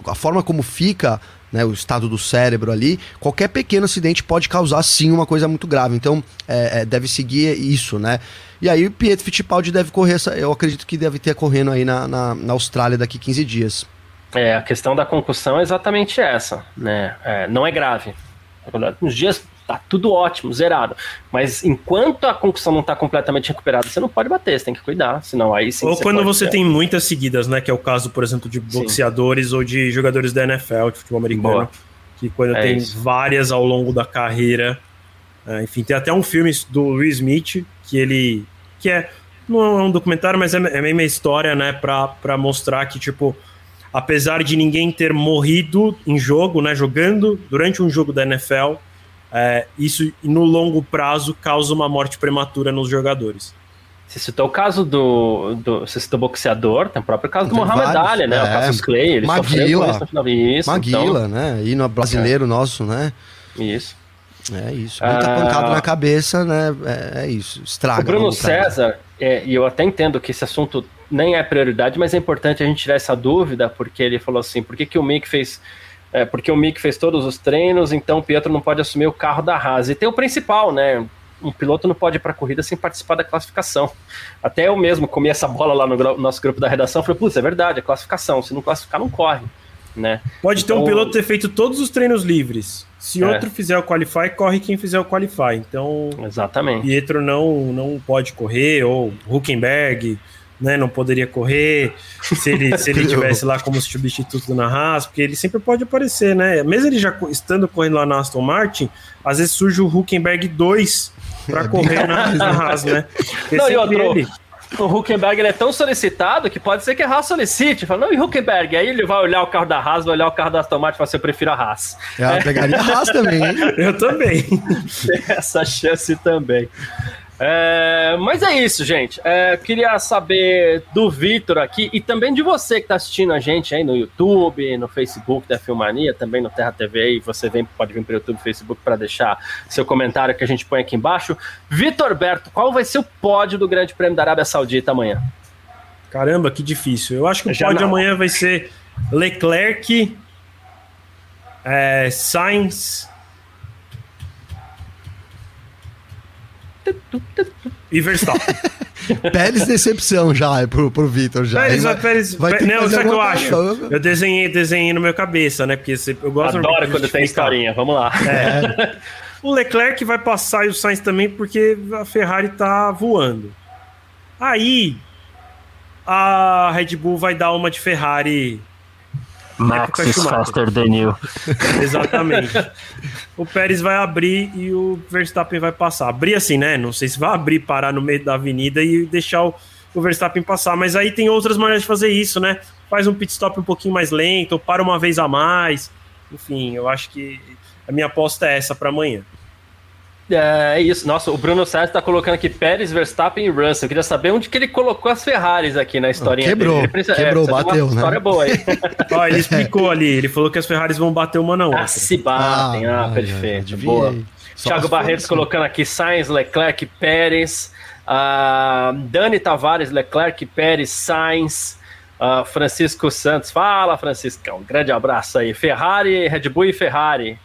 a forma como fica né, o estado do cérebro ali, qualquer pequeno acidente pode causar sim uma coisa muito grave. Então, é, é, deve seguir isso, né? E aí o Pietro Fittipaldi deve correr, essa, eu acredito que deve ter correndo aí na, na, na Austrália daqui 15 dias. É, a questão da concussão é exatamente essa, né? É, não é grave. Nos dias tá tudo ótimo, zerado. Mas enquanto a concussão não tá completamente recuperada, você não pode bater, você tem que cuidar, senão aí sim. Ou você quando você ter. tem muitas seguidas, né? Que é o caso, por exemplo, de boxeadores sim. ou de jogadores da NFL, de futebol americano. Boa. Que quando é tem isso. várias ao longo da carreira. É, enfim, tem até um filme do Will Smith que ele. que é. Não é um documentário, mas é, é a mesma história, né? Pra, pra mostrar que, tipo, apesar de ninguém ter morrido em jogo, né? Jogando durante um jogo da NFL é, isso no longo prazo causa uma morte prematura nos jogadores. Você citou o caso do, do você citou boxeador, tem o próprio caso tem do Muhammad Ali, né? É, o Cassius Clay, ele Maguila, final. Isso, Maguila, então, né? E no brasileiro é. nosso, né? Isso. É isso. Muita ah, pancada na cabeça, né? É, é isso. Estraga. O Bruno César, é, e eu até entendo que esse assunto nem é prioridade, mas é importante a gente tirar essa dúvida, porque ele falou assim: por que, que o Mick fez é, porque o Mick fez todos os treinos, então o Pietro não pode assumir o carro da Haas. E tem o principal, né? Um piloto não pode ir para a corrida sem participar da classificação. Até eu mesmo comi essa bola lá no nosso grupo da redação, falei, putz, é verdade, é classificação. Se não classificar, não corre. Né? Pode então, ter um então, piloto ter feito todos os treinos livres. Se é. outro fizer o qualify, corre quem fizer o qualify. Então, exatamente. Pietro não não pode correr ou Huckenberg, né, não poderia correr se ele, se ele tivesse lá como substituto na Haas, porque ele sempre pode aparecer, né? Mesmo ele já estando correndo lá na Aston Martin, às vezes surge o Huckenberg 2 para é correr na, na Haas, né? Esse não, e outro, ele. o Huckenberg ele é tão solicitado que pode ser que a Haas solicite. Fala, não, e Huckenberg? Aí ele vai olhar o carro da Haas, vai olhar o carro da Aston Martin e fala assim, eu prefiro a Haas. É, pegaria a Haas também, hein? Eu também. Tem essa chance também. É, mas é isso, gente. É, queria saber do Vitor aqui e também de você que está assistindo a gente aí no YouTube, no Facebook da Filmania, também no Terra TV. Aí você vem, pode vir para o YouTube e Facebook para deixar seu comentário que a gente põe aqui embaixo. Vitor Berto, qual vai ser o pódio do Grande Prêmio da Arábia Saudita amanhã? Caramba, que difícil. Eu acho que o Já pódio não. amanhã vai ser Leclerc, é, Sainz. E Verstappen. Pérez decepção já é pro, pro Vitor já. Pérez, vai, Pérez, vai ter não, sabe o que eu acho? Eu desenhei, desenhei no meu cabeça, né? Porque eu gosto Adoro quando tem historinha, vamos lá. É. o Leclerc vai passar e o Sainz também, porque a Ferrari tá voando. Aí a Red Bull vai dar uma de Ferrari Max is faster than you. Exatamente. o Pérez vai abrir e o Verstappen vai passar. Abrir assim, né? Não sei se vai abrir, parar no meio da avenida e deixar o, o Verstappen passar. Mas aí tem outras maneiras de fazer isso, né? Faz um pit stop um pouquinho mais lento, ou para uma vez a mais. Enfim, eu acho que a minha aposta é essa para amanhã. É, é isso. Nossa, o Bruno Sérgio está colocando aqui Pérez, Verstappen e Russell. Eu queria saber onde que ele colocou as Ferraris aqui na historinha quebrou, dele. Precisa, quebrou, é, bateu, né? História boa aí. Ó, ele explicou ali. Ele falou que as Ferraris vão bater uma na outra. Ah, se batem. Ah, ah perfeito. boa. Thiago Barretos colocando aqui Sainz, Leclerc, Pérez. Uh, Dani Tavares, Leclerc, Pérez, Sainz. Uh, Francisco Santos. Fala, Francisco. Um grande abraço aí. Ferrari, Red Bull e Ferrari.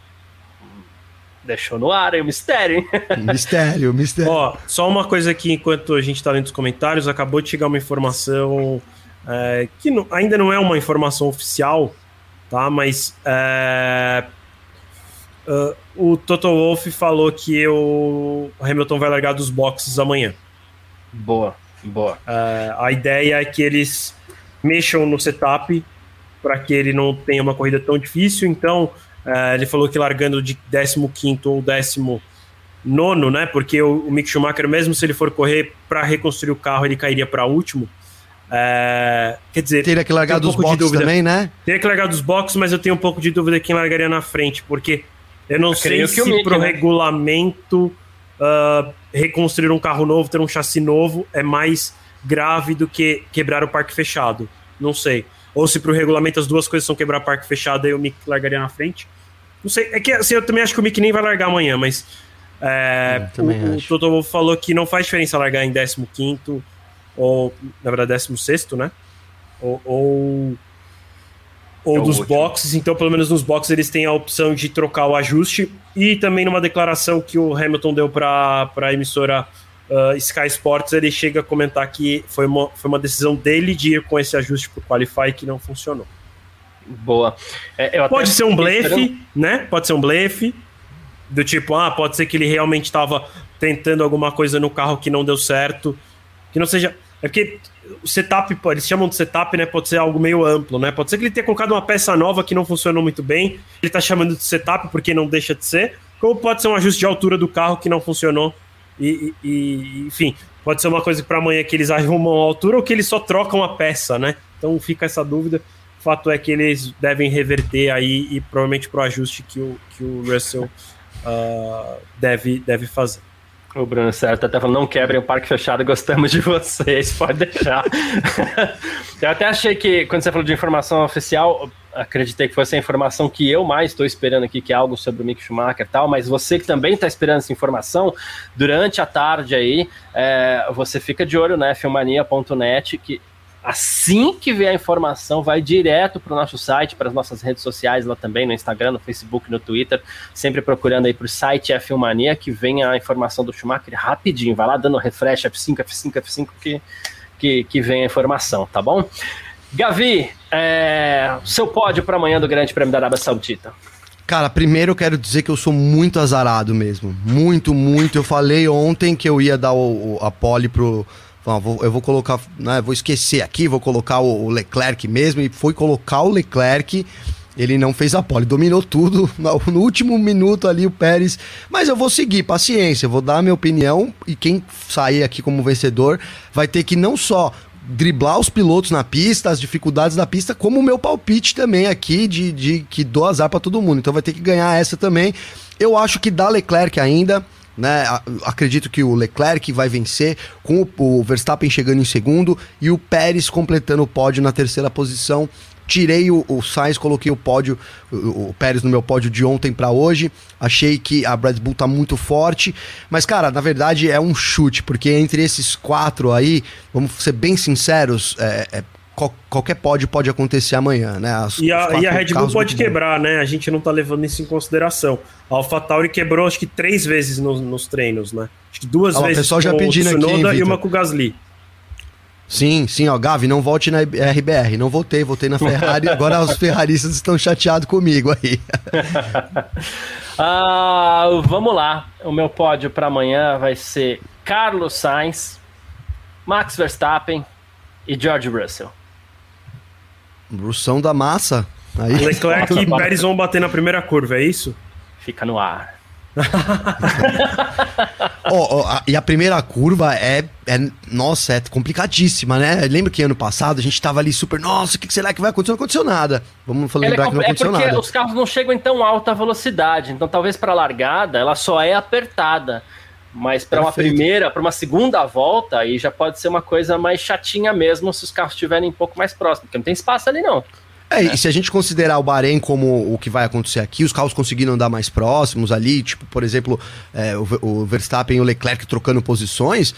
Deixou no ar, é um mistério, hein? Mistério, mistério. Ó, só uma coisa aqui, enquanto a gente tá lendo os comentários, acabou de chegar uma informação é, que não, ainda não é uma informação oficial, tá? Mas é, uh, o Toto Wolff falou que o Hamilton vai largar dos boxes amanhã. Boa, boa. É, a ideia é que eles mexam no setup para que ele não tenha uma corrida tão difícil, então Uh, ele falou que largando de 15 ou 19, né? Porque o, o, Mick Schumacher, mesmo se ele for correr para reconstruir o carro, ele cairia para último. Uh, quer dizer, teria que largar um dos boxes também, né? Teria que largar dos boxes, mas eu tenho um pouco de dúvida quem largaria na frente, porque eu não eu sei se Mick, pro né? regulamento uh, reconstruir um carro novo, ter um chassi novo, é mais grave do que quebrar o parque fechado. Não sei. Ou se pro regulamento as duas coisas são quebrar parque fechado, aí o Mick largaria na frente. Não sei, é que assim, eu também acho que o Mick nem vai largar amanhã, mas é, o, o Toto falou que não faz diferença largar em 15 ou, na verdade, 16, né? Ou, ou, ou é dos boxes, então pelo menos nos boxes eles têm a opção de trocar o ajuste. E também numa declaração que o Hamilton deu para a emissora uh, Sky Sports, ele chega a comentar que foi uma, foi uma decisão dele de ir com esse ajuste para o Qualify que não funcionou. Boa. É, pode ser um blefe, né? Pode ser um blefe. Do tipo, ah, pode ser que ele realmente estava tentando alguma coisa no carro que não deu certo. Que não seja. É porque o setup, eles chamam de setup, né? Pode ser algo meio amplo, né? Pode ser que ele tenha colocado uma peça nova que não funcionou muito bem. Ele tá chamando de setup porque não deixa de ser. Como pode ser um ajuste de altura do carro que não funcionou. E, e enfim, pode ser uma coisa para amanhã que eles arrumam a altura ou que eles só trocam a peça, né? Então fica essa dúvida. Fato é que eles devem reverter aí e provavelmente pro ajuste que o, que o Russell uh, deve, deve fazer. O Bruno certo até falando, não quebrem o parque fechado, gostamos de vocês, pode deixar. eu até achei que, quando você falou de informação oficial, acreditei que fosse a informação que eu mais estou esperando aqui, que é algo sobre o Mick Schumacher e tal, mas você que também está esperando essa informação, durante a tarde aí, é, você fica de olho, né, filmania.net, que Assim que vier a informação, vai direto para o nosso site, para as nossas redes sociais lá também, no Instagram, no Facebook, no Twitter, sempre procurando aí para o site F Mania, que vem a informação do Schumacher rapidinho, vai lá dando refresh F5, F5, F5, que, que, que vem a informação, tá bom? Gavi, é, seu pódio para amanhã do Grande Prêmio da Arábia Saudita. Cara, primeiro eu quero dizer que eu sou muito azarado mesmo. Muito, muito. Eu falei ontem que eu ia dar o, o a pole pro vou, eu vou colocar, né, vou esquecer aqui, vou colocar o, o Leclerc mesmo, e foi colocar o Leclerc ele não fez a pole, dominou tudo. No último minuto ali o Pérez. Mas eu vou seguir, paciência, vou dar a minha opinião. E quem sair aqui como vencedor vai ter que não só driblar os pilotos na pista, as dificuldades da pista, como o meu palpite também aqui de, de que dou azar para todo mundo. Então vai ter que ganhar essa também. Eu acho que dá Leclerc ainda né? Acredito que o Leclerc vai vencer, com o Verstappen chegando em segundo e o Pérez completando o pódio na terceira posição. Tirei o, o Sainz, coloquei o pódio, o, o Pérez no meu pódio de ontem para hoje. Achei que a Red Bull tá muito forte. Mas, cara, na verdade é um chute, porque entre esses quatro aí, vamos ser bem sinceros, é, é qualquer pódio pode acontecer amanhã, né? As, e, a, e a Red Bull pode quebrar, né? A gente não tá levando isso em consideração. A AlphaTauri quebrou acho que três vezes no, nos treinos, né? Acho que duas ah, vezes o pessoal já pedindo aqui, hein, e uma com o Gasly. Sim, sim, ó, Gavi, não volte na RBR. Não voltei, voltei na Ferrari. agora os ferraristas estão chateados comigo aí. ah, vamos lá. O meu pódio para amanhã vai ser Carlos Sainz, Max Verstappen e George Russell. Russão da massa. Aí. Leclerc e Pérez vão bater na primeira curva, é isso? Fica no ar oh, oh, a, e a primeira curva é, é, nossa, é complicadíssima, né? Lembra que ano passado a gente tava ali super, nossa, o que será que vai acontecer? Não aconteceu nada. Vamos é lembrar é, que não aconteceu é porque nada. Os carros não chegam em tão alta velocidade, então talvez para largada ela só é apertada. Mas para uma primeira, para uma segunda volta, aí já pode ser uma coisa mais chatinha mesmo se os carros estiverem um pouco mais próximos, porque não tem espaço ali não. É, e se a gente considerar o Bahrein como o que vai acontecer aqui, os carros conseguindo andar mais próximos ali, tipo, por exemplo, é, o, o Verstappen e o Leclerc trocando posições,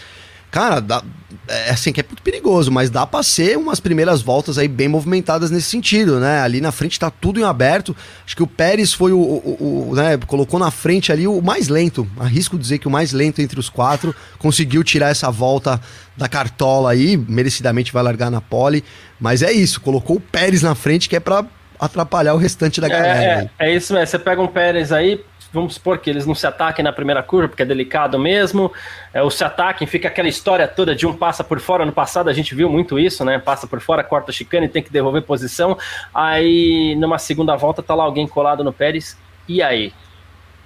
Cara, dá, é assim que é muito perigoso, mas dá para ser umas primeiras voltas aí bem movimentadas nesse sentido, né? Ali na frente tá tudo em aberto. Acho que o Pérez foi o, o, o né, colocou na frente ali o mais lento. Arrisco dizer que o mais lento entre os quatro conseguiu tirar essa volta da cartola aí, merecidamente vai largar na pole, mas é isso, colocou o Pérez na frente que é para atrapalhar o restante da galera. É, é, é isso mesmo. Você pega um Pérez aí, vamos supor que eles não se ataquem na primeira curva, porque é delicado mesmo, é, ou se ataquem, fica aquela história toda de um passa por fora, no passado a gente viu muito isso, né, passa por fora, corta chicane, tem que devolver posição, aí numa segunda volta tá lá alguém colado no Pérez, e aí?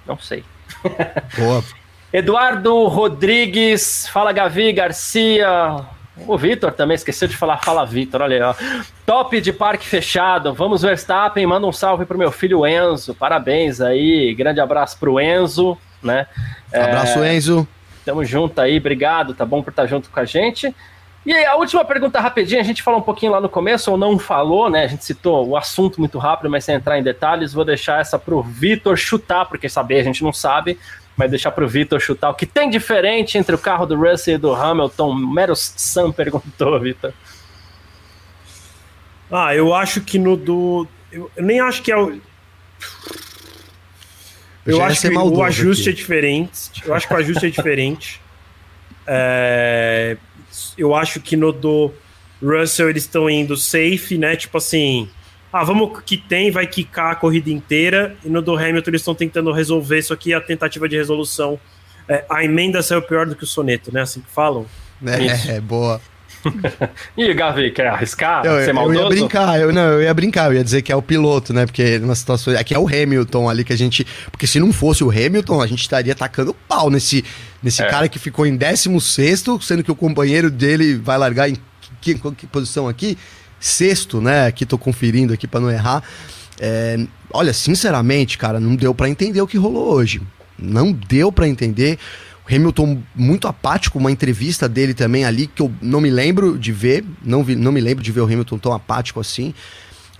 Não sei. Boa. Eduardo Rodrigues, fala Gavi, Garcia, o Vitor também esqueceu de falar, fala Vitor, olha aí, ó. Top de parque fechado. Vamos Verstappen, manda um salve pro meu filho Enzo. Parabéns aí, grande abraço pro Enzo, né? Abraço, é, Enzo. Tamo junto aí, obrigado, tá bom por estar junto com a gente. E aí, a última pergunta rapidinha, a gente falou um pouquinho lá no começo, ou não falou, né? A gente citou o assunto muito rápido, mas sem entrar em detalhes, vou deixar essa pro Vitor chutar, porque saber a gente não sabe mas deixar para o Vitor chutar o que tem diferente entre o carro do Russell e do Hamilton. Meros Sam perguntou, Vitor. Ah, eu acho que no do. Eu, eu nem acho que é o. Eu acho que o ajuste aqui. é diferente. Eu acho que o ajuste é diferente. É... Eu acho que no do Russell eles estão indo safe, né? Tipo assim, ah, vamos que tem, vai quicar a corrida inteira, e no do Hamilton eles estão tentando resolver isso aqui, a tentativa de resolução. É, a emenda saiu pior do que o soneto, né? Assim que falam. É, é boa. e Gavi, quer arriscar? Eu, ser maldoso? eu ia brincar, eu, não, eu ia brincar, eu ia dizer que é o piloto, né? Porque numa situação. Aqui é o Hamilton ali que a gente. Porque se não fosse o Hamilton, a gente estaria tacando pau nesse, nesse é. cara que ficou em 16, sendo que o companheiro dele vai largar em que, que posição aqui? Sexto, né? Aqui tô conferindo aqui para não errar. É, olha, sinceramente, cara, não deu para entender o que rolou hoje. Não deu para entender. O Hamilton muito apático, uma entrevista dele também ali que eu não me lembro de ver, não, vi, não me lembro de ver o Hamilton tão apático assim.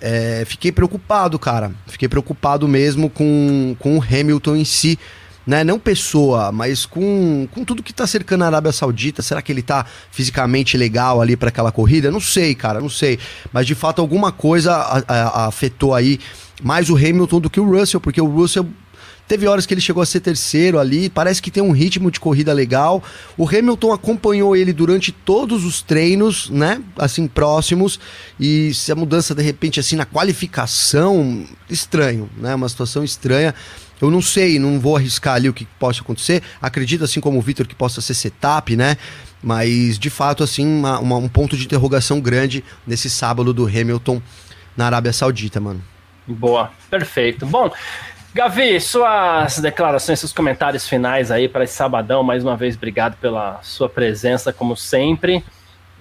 É, fiquei preocupado, cara. Fiquei preocupado mesmo com, com o Hamilton em si né? Não pessoa, mas com, com tudo que tá cercando a Arábia Saudita. Será que ele tá fisicamente legal ali para aquela corrida? Não sei, cara, não sei. Mas de fato alguma coisa a, a, afetou aí mais o Hamilton do que o Russell, porque o Russell Teve horas que ele chegou a ser terceiro ali, parece que tem um ritmo de corrida legal. O Hamilton acompanhou ele durante todos os treinos, né? Assim, próximos. E se a mudança, de repente, assim, na qualificação, estranho, né? Uma situação estranha. Eu não sei, não vou arriscar ali o que possa acontecer. Acredito, assim como o Vitor, que possa ser setup, né? Mas, de fato, assim, uma, uma, um ponto de interrogação grande nesse sábado do Hamilton na Arábia Saudita, mano. Boa, perfeito. Bom, Gavi, suas declarações, seus comentários finais aí para esse sabadão. Mais uma vez, obrigado pela sua presença, como sempre.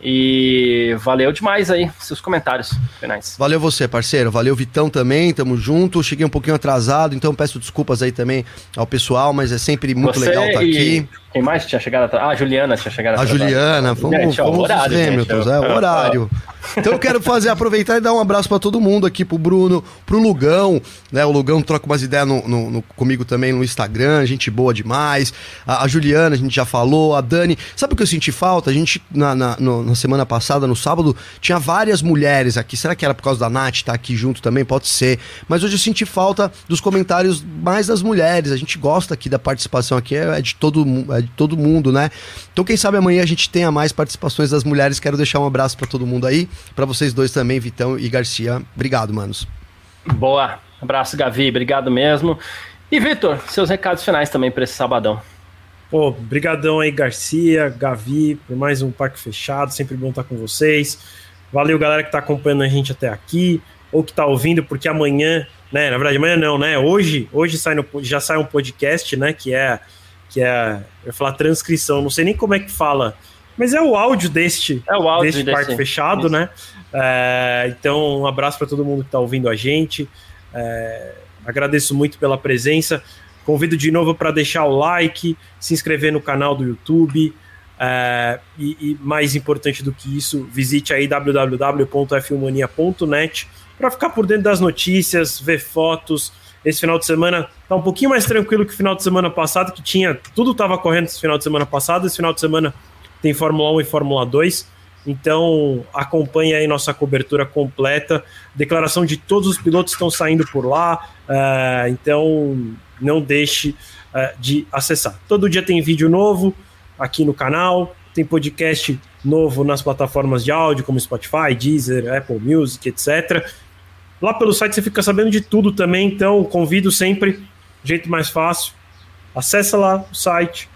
E valeu demais aí seus comentários finais. Valeu você, parceiro. Valeu, Vitão, também. Tamo junto. Cheguei um pouquinho atrasado, então peço desculpas aí também ao pessoal, mas é sempre muito você legal estar tá aqui. Quem mais tinha chegado atrás? Ah, a Juliana tinha chegado atrás. A Juliana, fomos, gente, fomos horário, os Hamiltons, é, o horário. Então eu quero fazer, aproveitar e dar um abraço para todo mundo aqui, pro Bruno, pro Lugão, né? O Lugão troca umas ideias no, no, no, comigo também no Instagram, gente boa demais. A, a, Juliana, a gente já falou, a Dani. Sabe o que eu senti falta? A gente, na, na, no, na, semana passada, no sábado, tinha várias mulheres aqui. Será que era por causa da Nath estar tá aqui junto também? Pode ser. Mas hoje eu senti falta dos comentários mais das mulheres. A gente gosta aqui da participação aqui, é, de todo, é de todo mundo, né? Então, quem sabe amanhã a gente tenha mais participações das mulheres. Quero deixar um abraço para todo mundo aí. Para vocês dois também, Vitão e Garcia. Obrigado, manos. Boa. Abraço, Gavi. Obrigado mesmo. E, Vitor, seus recados finais também para esse sabadão. Pô, brigadão aí, Garcia, Gavi, por mais um Parque Fechado. Sempre bom estar com vocês. Valeu, galera que está acompanhando a gente até aqui, ou que está ouvindo, porque amanhã, né? Na verdade, amanhã não, né? Hoje, hoje sai no, já sai um podcast, né? Que é, que é, eu ia falar transcrição, não sei nem como é que fala mas é o áudio deste, é o áudio deste, desse parque fechado, Isso. né? É, então, um abraço para todo mundo que está ouvindo a gente. É, agradeço muito pela presença. Convido de novo para deixar o like, se inscrever no canal do YouTube. É, e, e, mais importante do que isso, visite aí www.filmania.net para ficar por dentro das notícias, ver fotos. Esse final de semana tá um pouquinho mais tranquilo que o final de semana passado, que tinha tudo estava correndo esse final de semana passado. Esse final de semana tem Fórmula 1 e Fórmula 2. Então acompanhe aí nossa cobertura completa. Declaração de todos os pilotos estão saindo por lá. Uh, então não deixe uh, de acessar. Todo dia tem vídeo novo aqui no canal. Tem podcast novo nas plataformas de áudio como Spotify, Deezer, Apple Music, etc. Lá pelo site você fica sabendo de tudo também. Então convido sempre, jeito mais fácil. Acessa lá o site,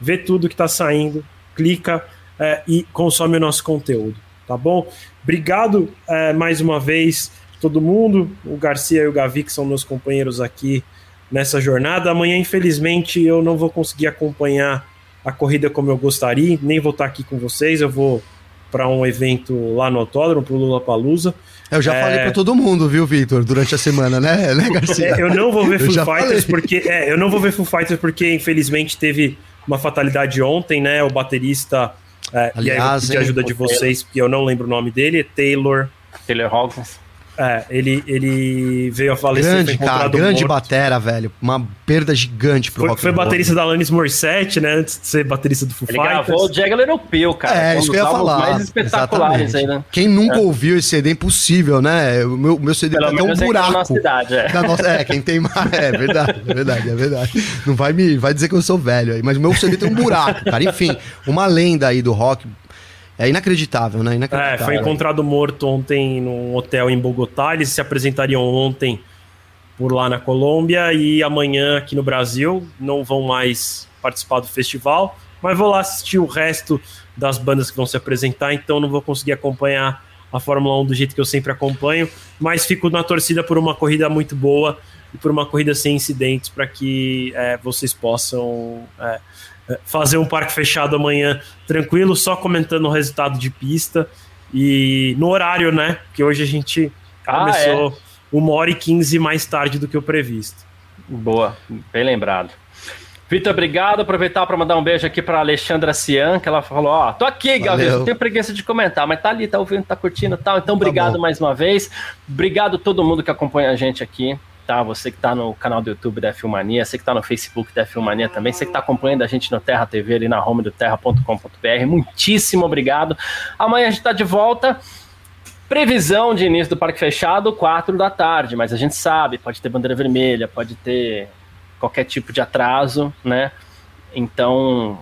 vê tudo que está saindo clica é, e consome o nosso conteúdo, tá bom? Obrigado é, mais uma vez todo mundo, o Garcia e o Gavi, que são meus companheiros aqui nessa jornada. Amanhã, infelizmente, eu não vou conseguir acompanhar a corrida como eu gostaria, nem vou estar aqui com vocês, eu vou para um evento lá no autódromo, para o Lula Palusa. Eu já é... falei para todo mundo, viu, Victor, durante a semana, né, né Garcia? É, eu não vou ver Foo Fighters falei. porque é, eu não vou ver Foo Fighters porque infelizmente teve uma fatalidade ontem, né? O baterista. É, Aliás, e ajuda de vocês, porque eu não lembro o nome dele, Taylor. Taylor Hawkins. É, ele, ele veio a falecer. Grande, cara, grande morto. batera, velho. Uma perda gigante pro foi, rock Foi baterista da Alanis Morissette, né? Antes de ser baterista do Foo ele Fighters. gravou o Jagger europeu, cara. É, isso que eu ia falar. mais espetaculares aí, né? Quem nunca é. ouviu esse CD é impossível, né? O meu, meu CD Pelo tem um buraco. Na cidade, é. Nossa, é, quem tem mais. É verdade, é verdade, é verdade. Não vai me vai dizer que eu sou velho aí, mas o meu CD tem um buraco, cara. Enfim, uma lenda aí do rock é inacreditável, né? Inacreditável. É, foi encontrado morto ontem num hotel em Bogotá. Eles se apresentariam ontem por lá na Colômbia e amanhã aqui no Brasil. Não vão mais participar do festival, mas vou lá assistir o resto das bandas que vão se apresentar, então não vou conseguir acompanhar a Fórmula 1 do jeito que eu sempre acompanho, mas fico na torcida por uma corrida muito boa e por uma corrida sem incidentes para que é, vocês possam é, fazer um parque fechado amanhã tranquilo, só comentando o resultado de pista e no horário, né? Que hoje a gente ah, começou é. uma hora e quinze mais tarde do que o previsto. Boa, bem lembrado. Vitor, obrigado. Aproveitar para mandar um beijo aqui para Alexandra Cian, que ela falou: Ó, tô aqui, Galvez, não tenho preguiça de comentar, mas tá ali, tá ouvindo, tá curtindo e tal. Então, tá obrigado tá mais uma vez. Obrigado a todo mundo que acompanha a gente aqui tá? Você que tá no canal do YouTube da Filmania, você que tá no Facebook da Filmania também, você que tá acompanhando a gente no Terra TV ali na home do terra.com.br, muitíssimo obrigado. Amanhã a gente tá de volta. Previsão de início do Parque Fechado, 4 da tarde, mas a gente sabe, pode ter bandeira vermelha, pode ter qualquer tipo de atraso, né? Então,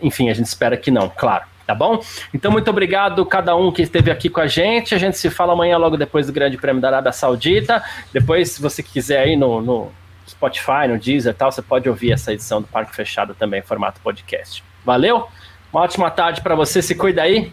enfim, a gente espera que não, claro tá bom? Então, muito obrigado cada um que esteve aqui com a gente. A gente se fala amanhã, logo depois do Grande Prêmio da Arábia Saudita. Depois, se você quiser aí no, no Spotify, no Deezer e tal, você pode ouvir essa edição do Parque Fechado também, formato podcast. Valeu? Uma ótima tarde para você, se cuida aí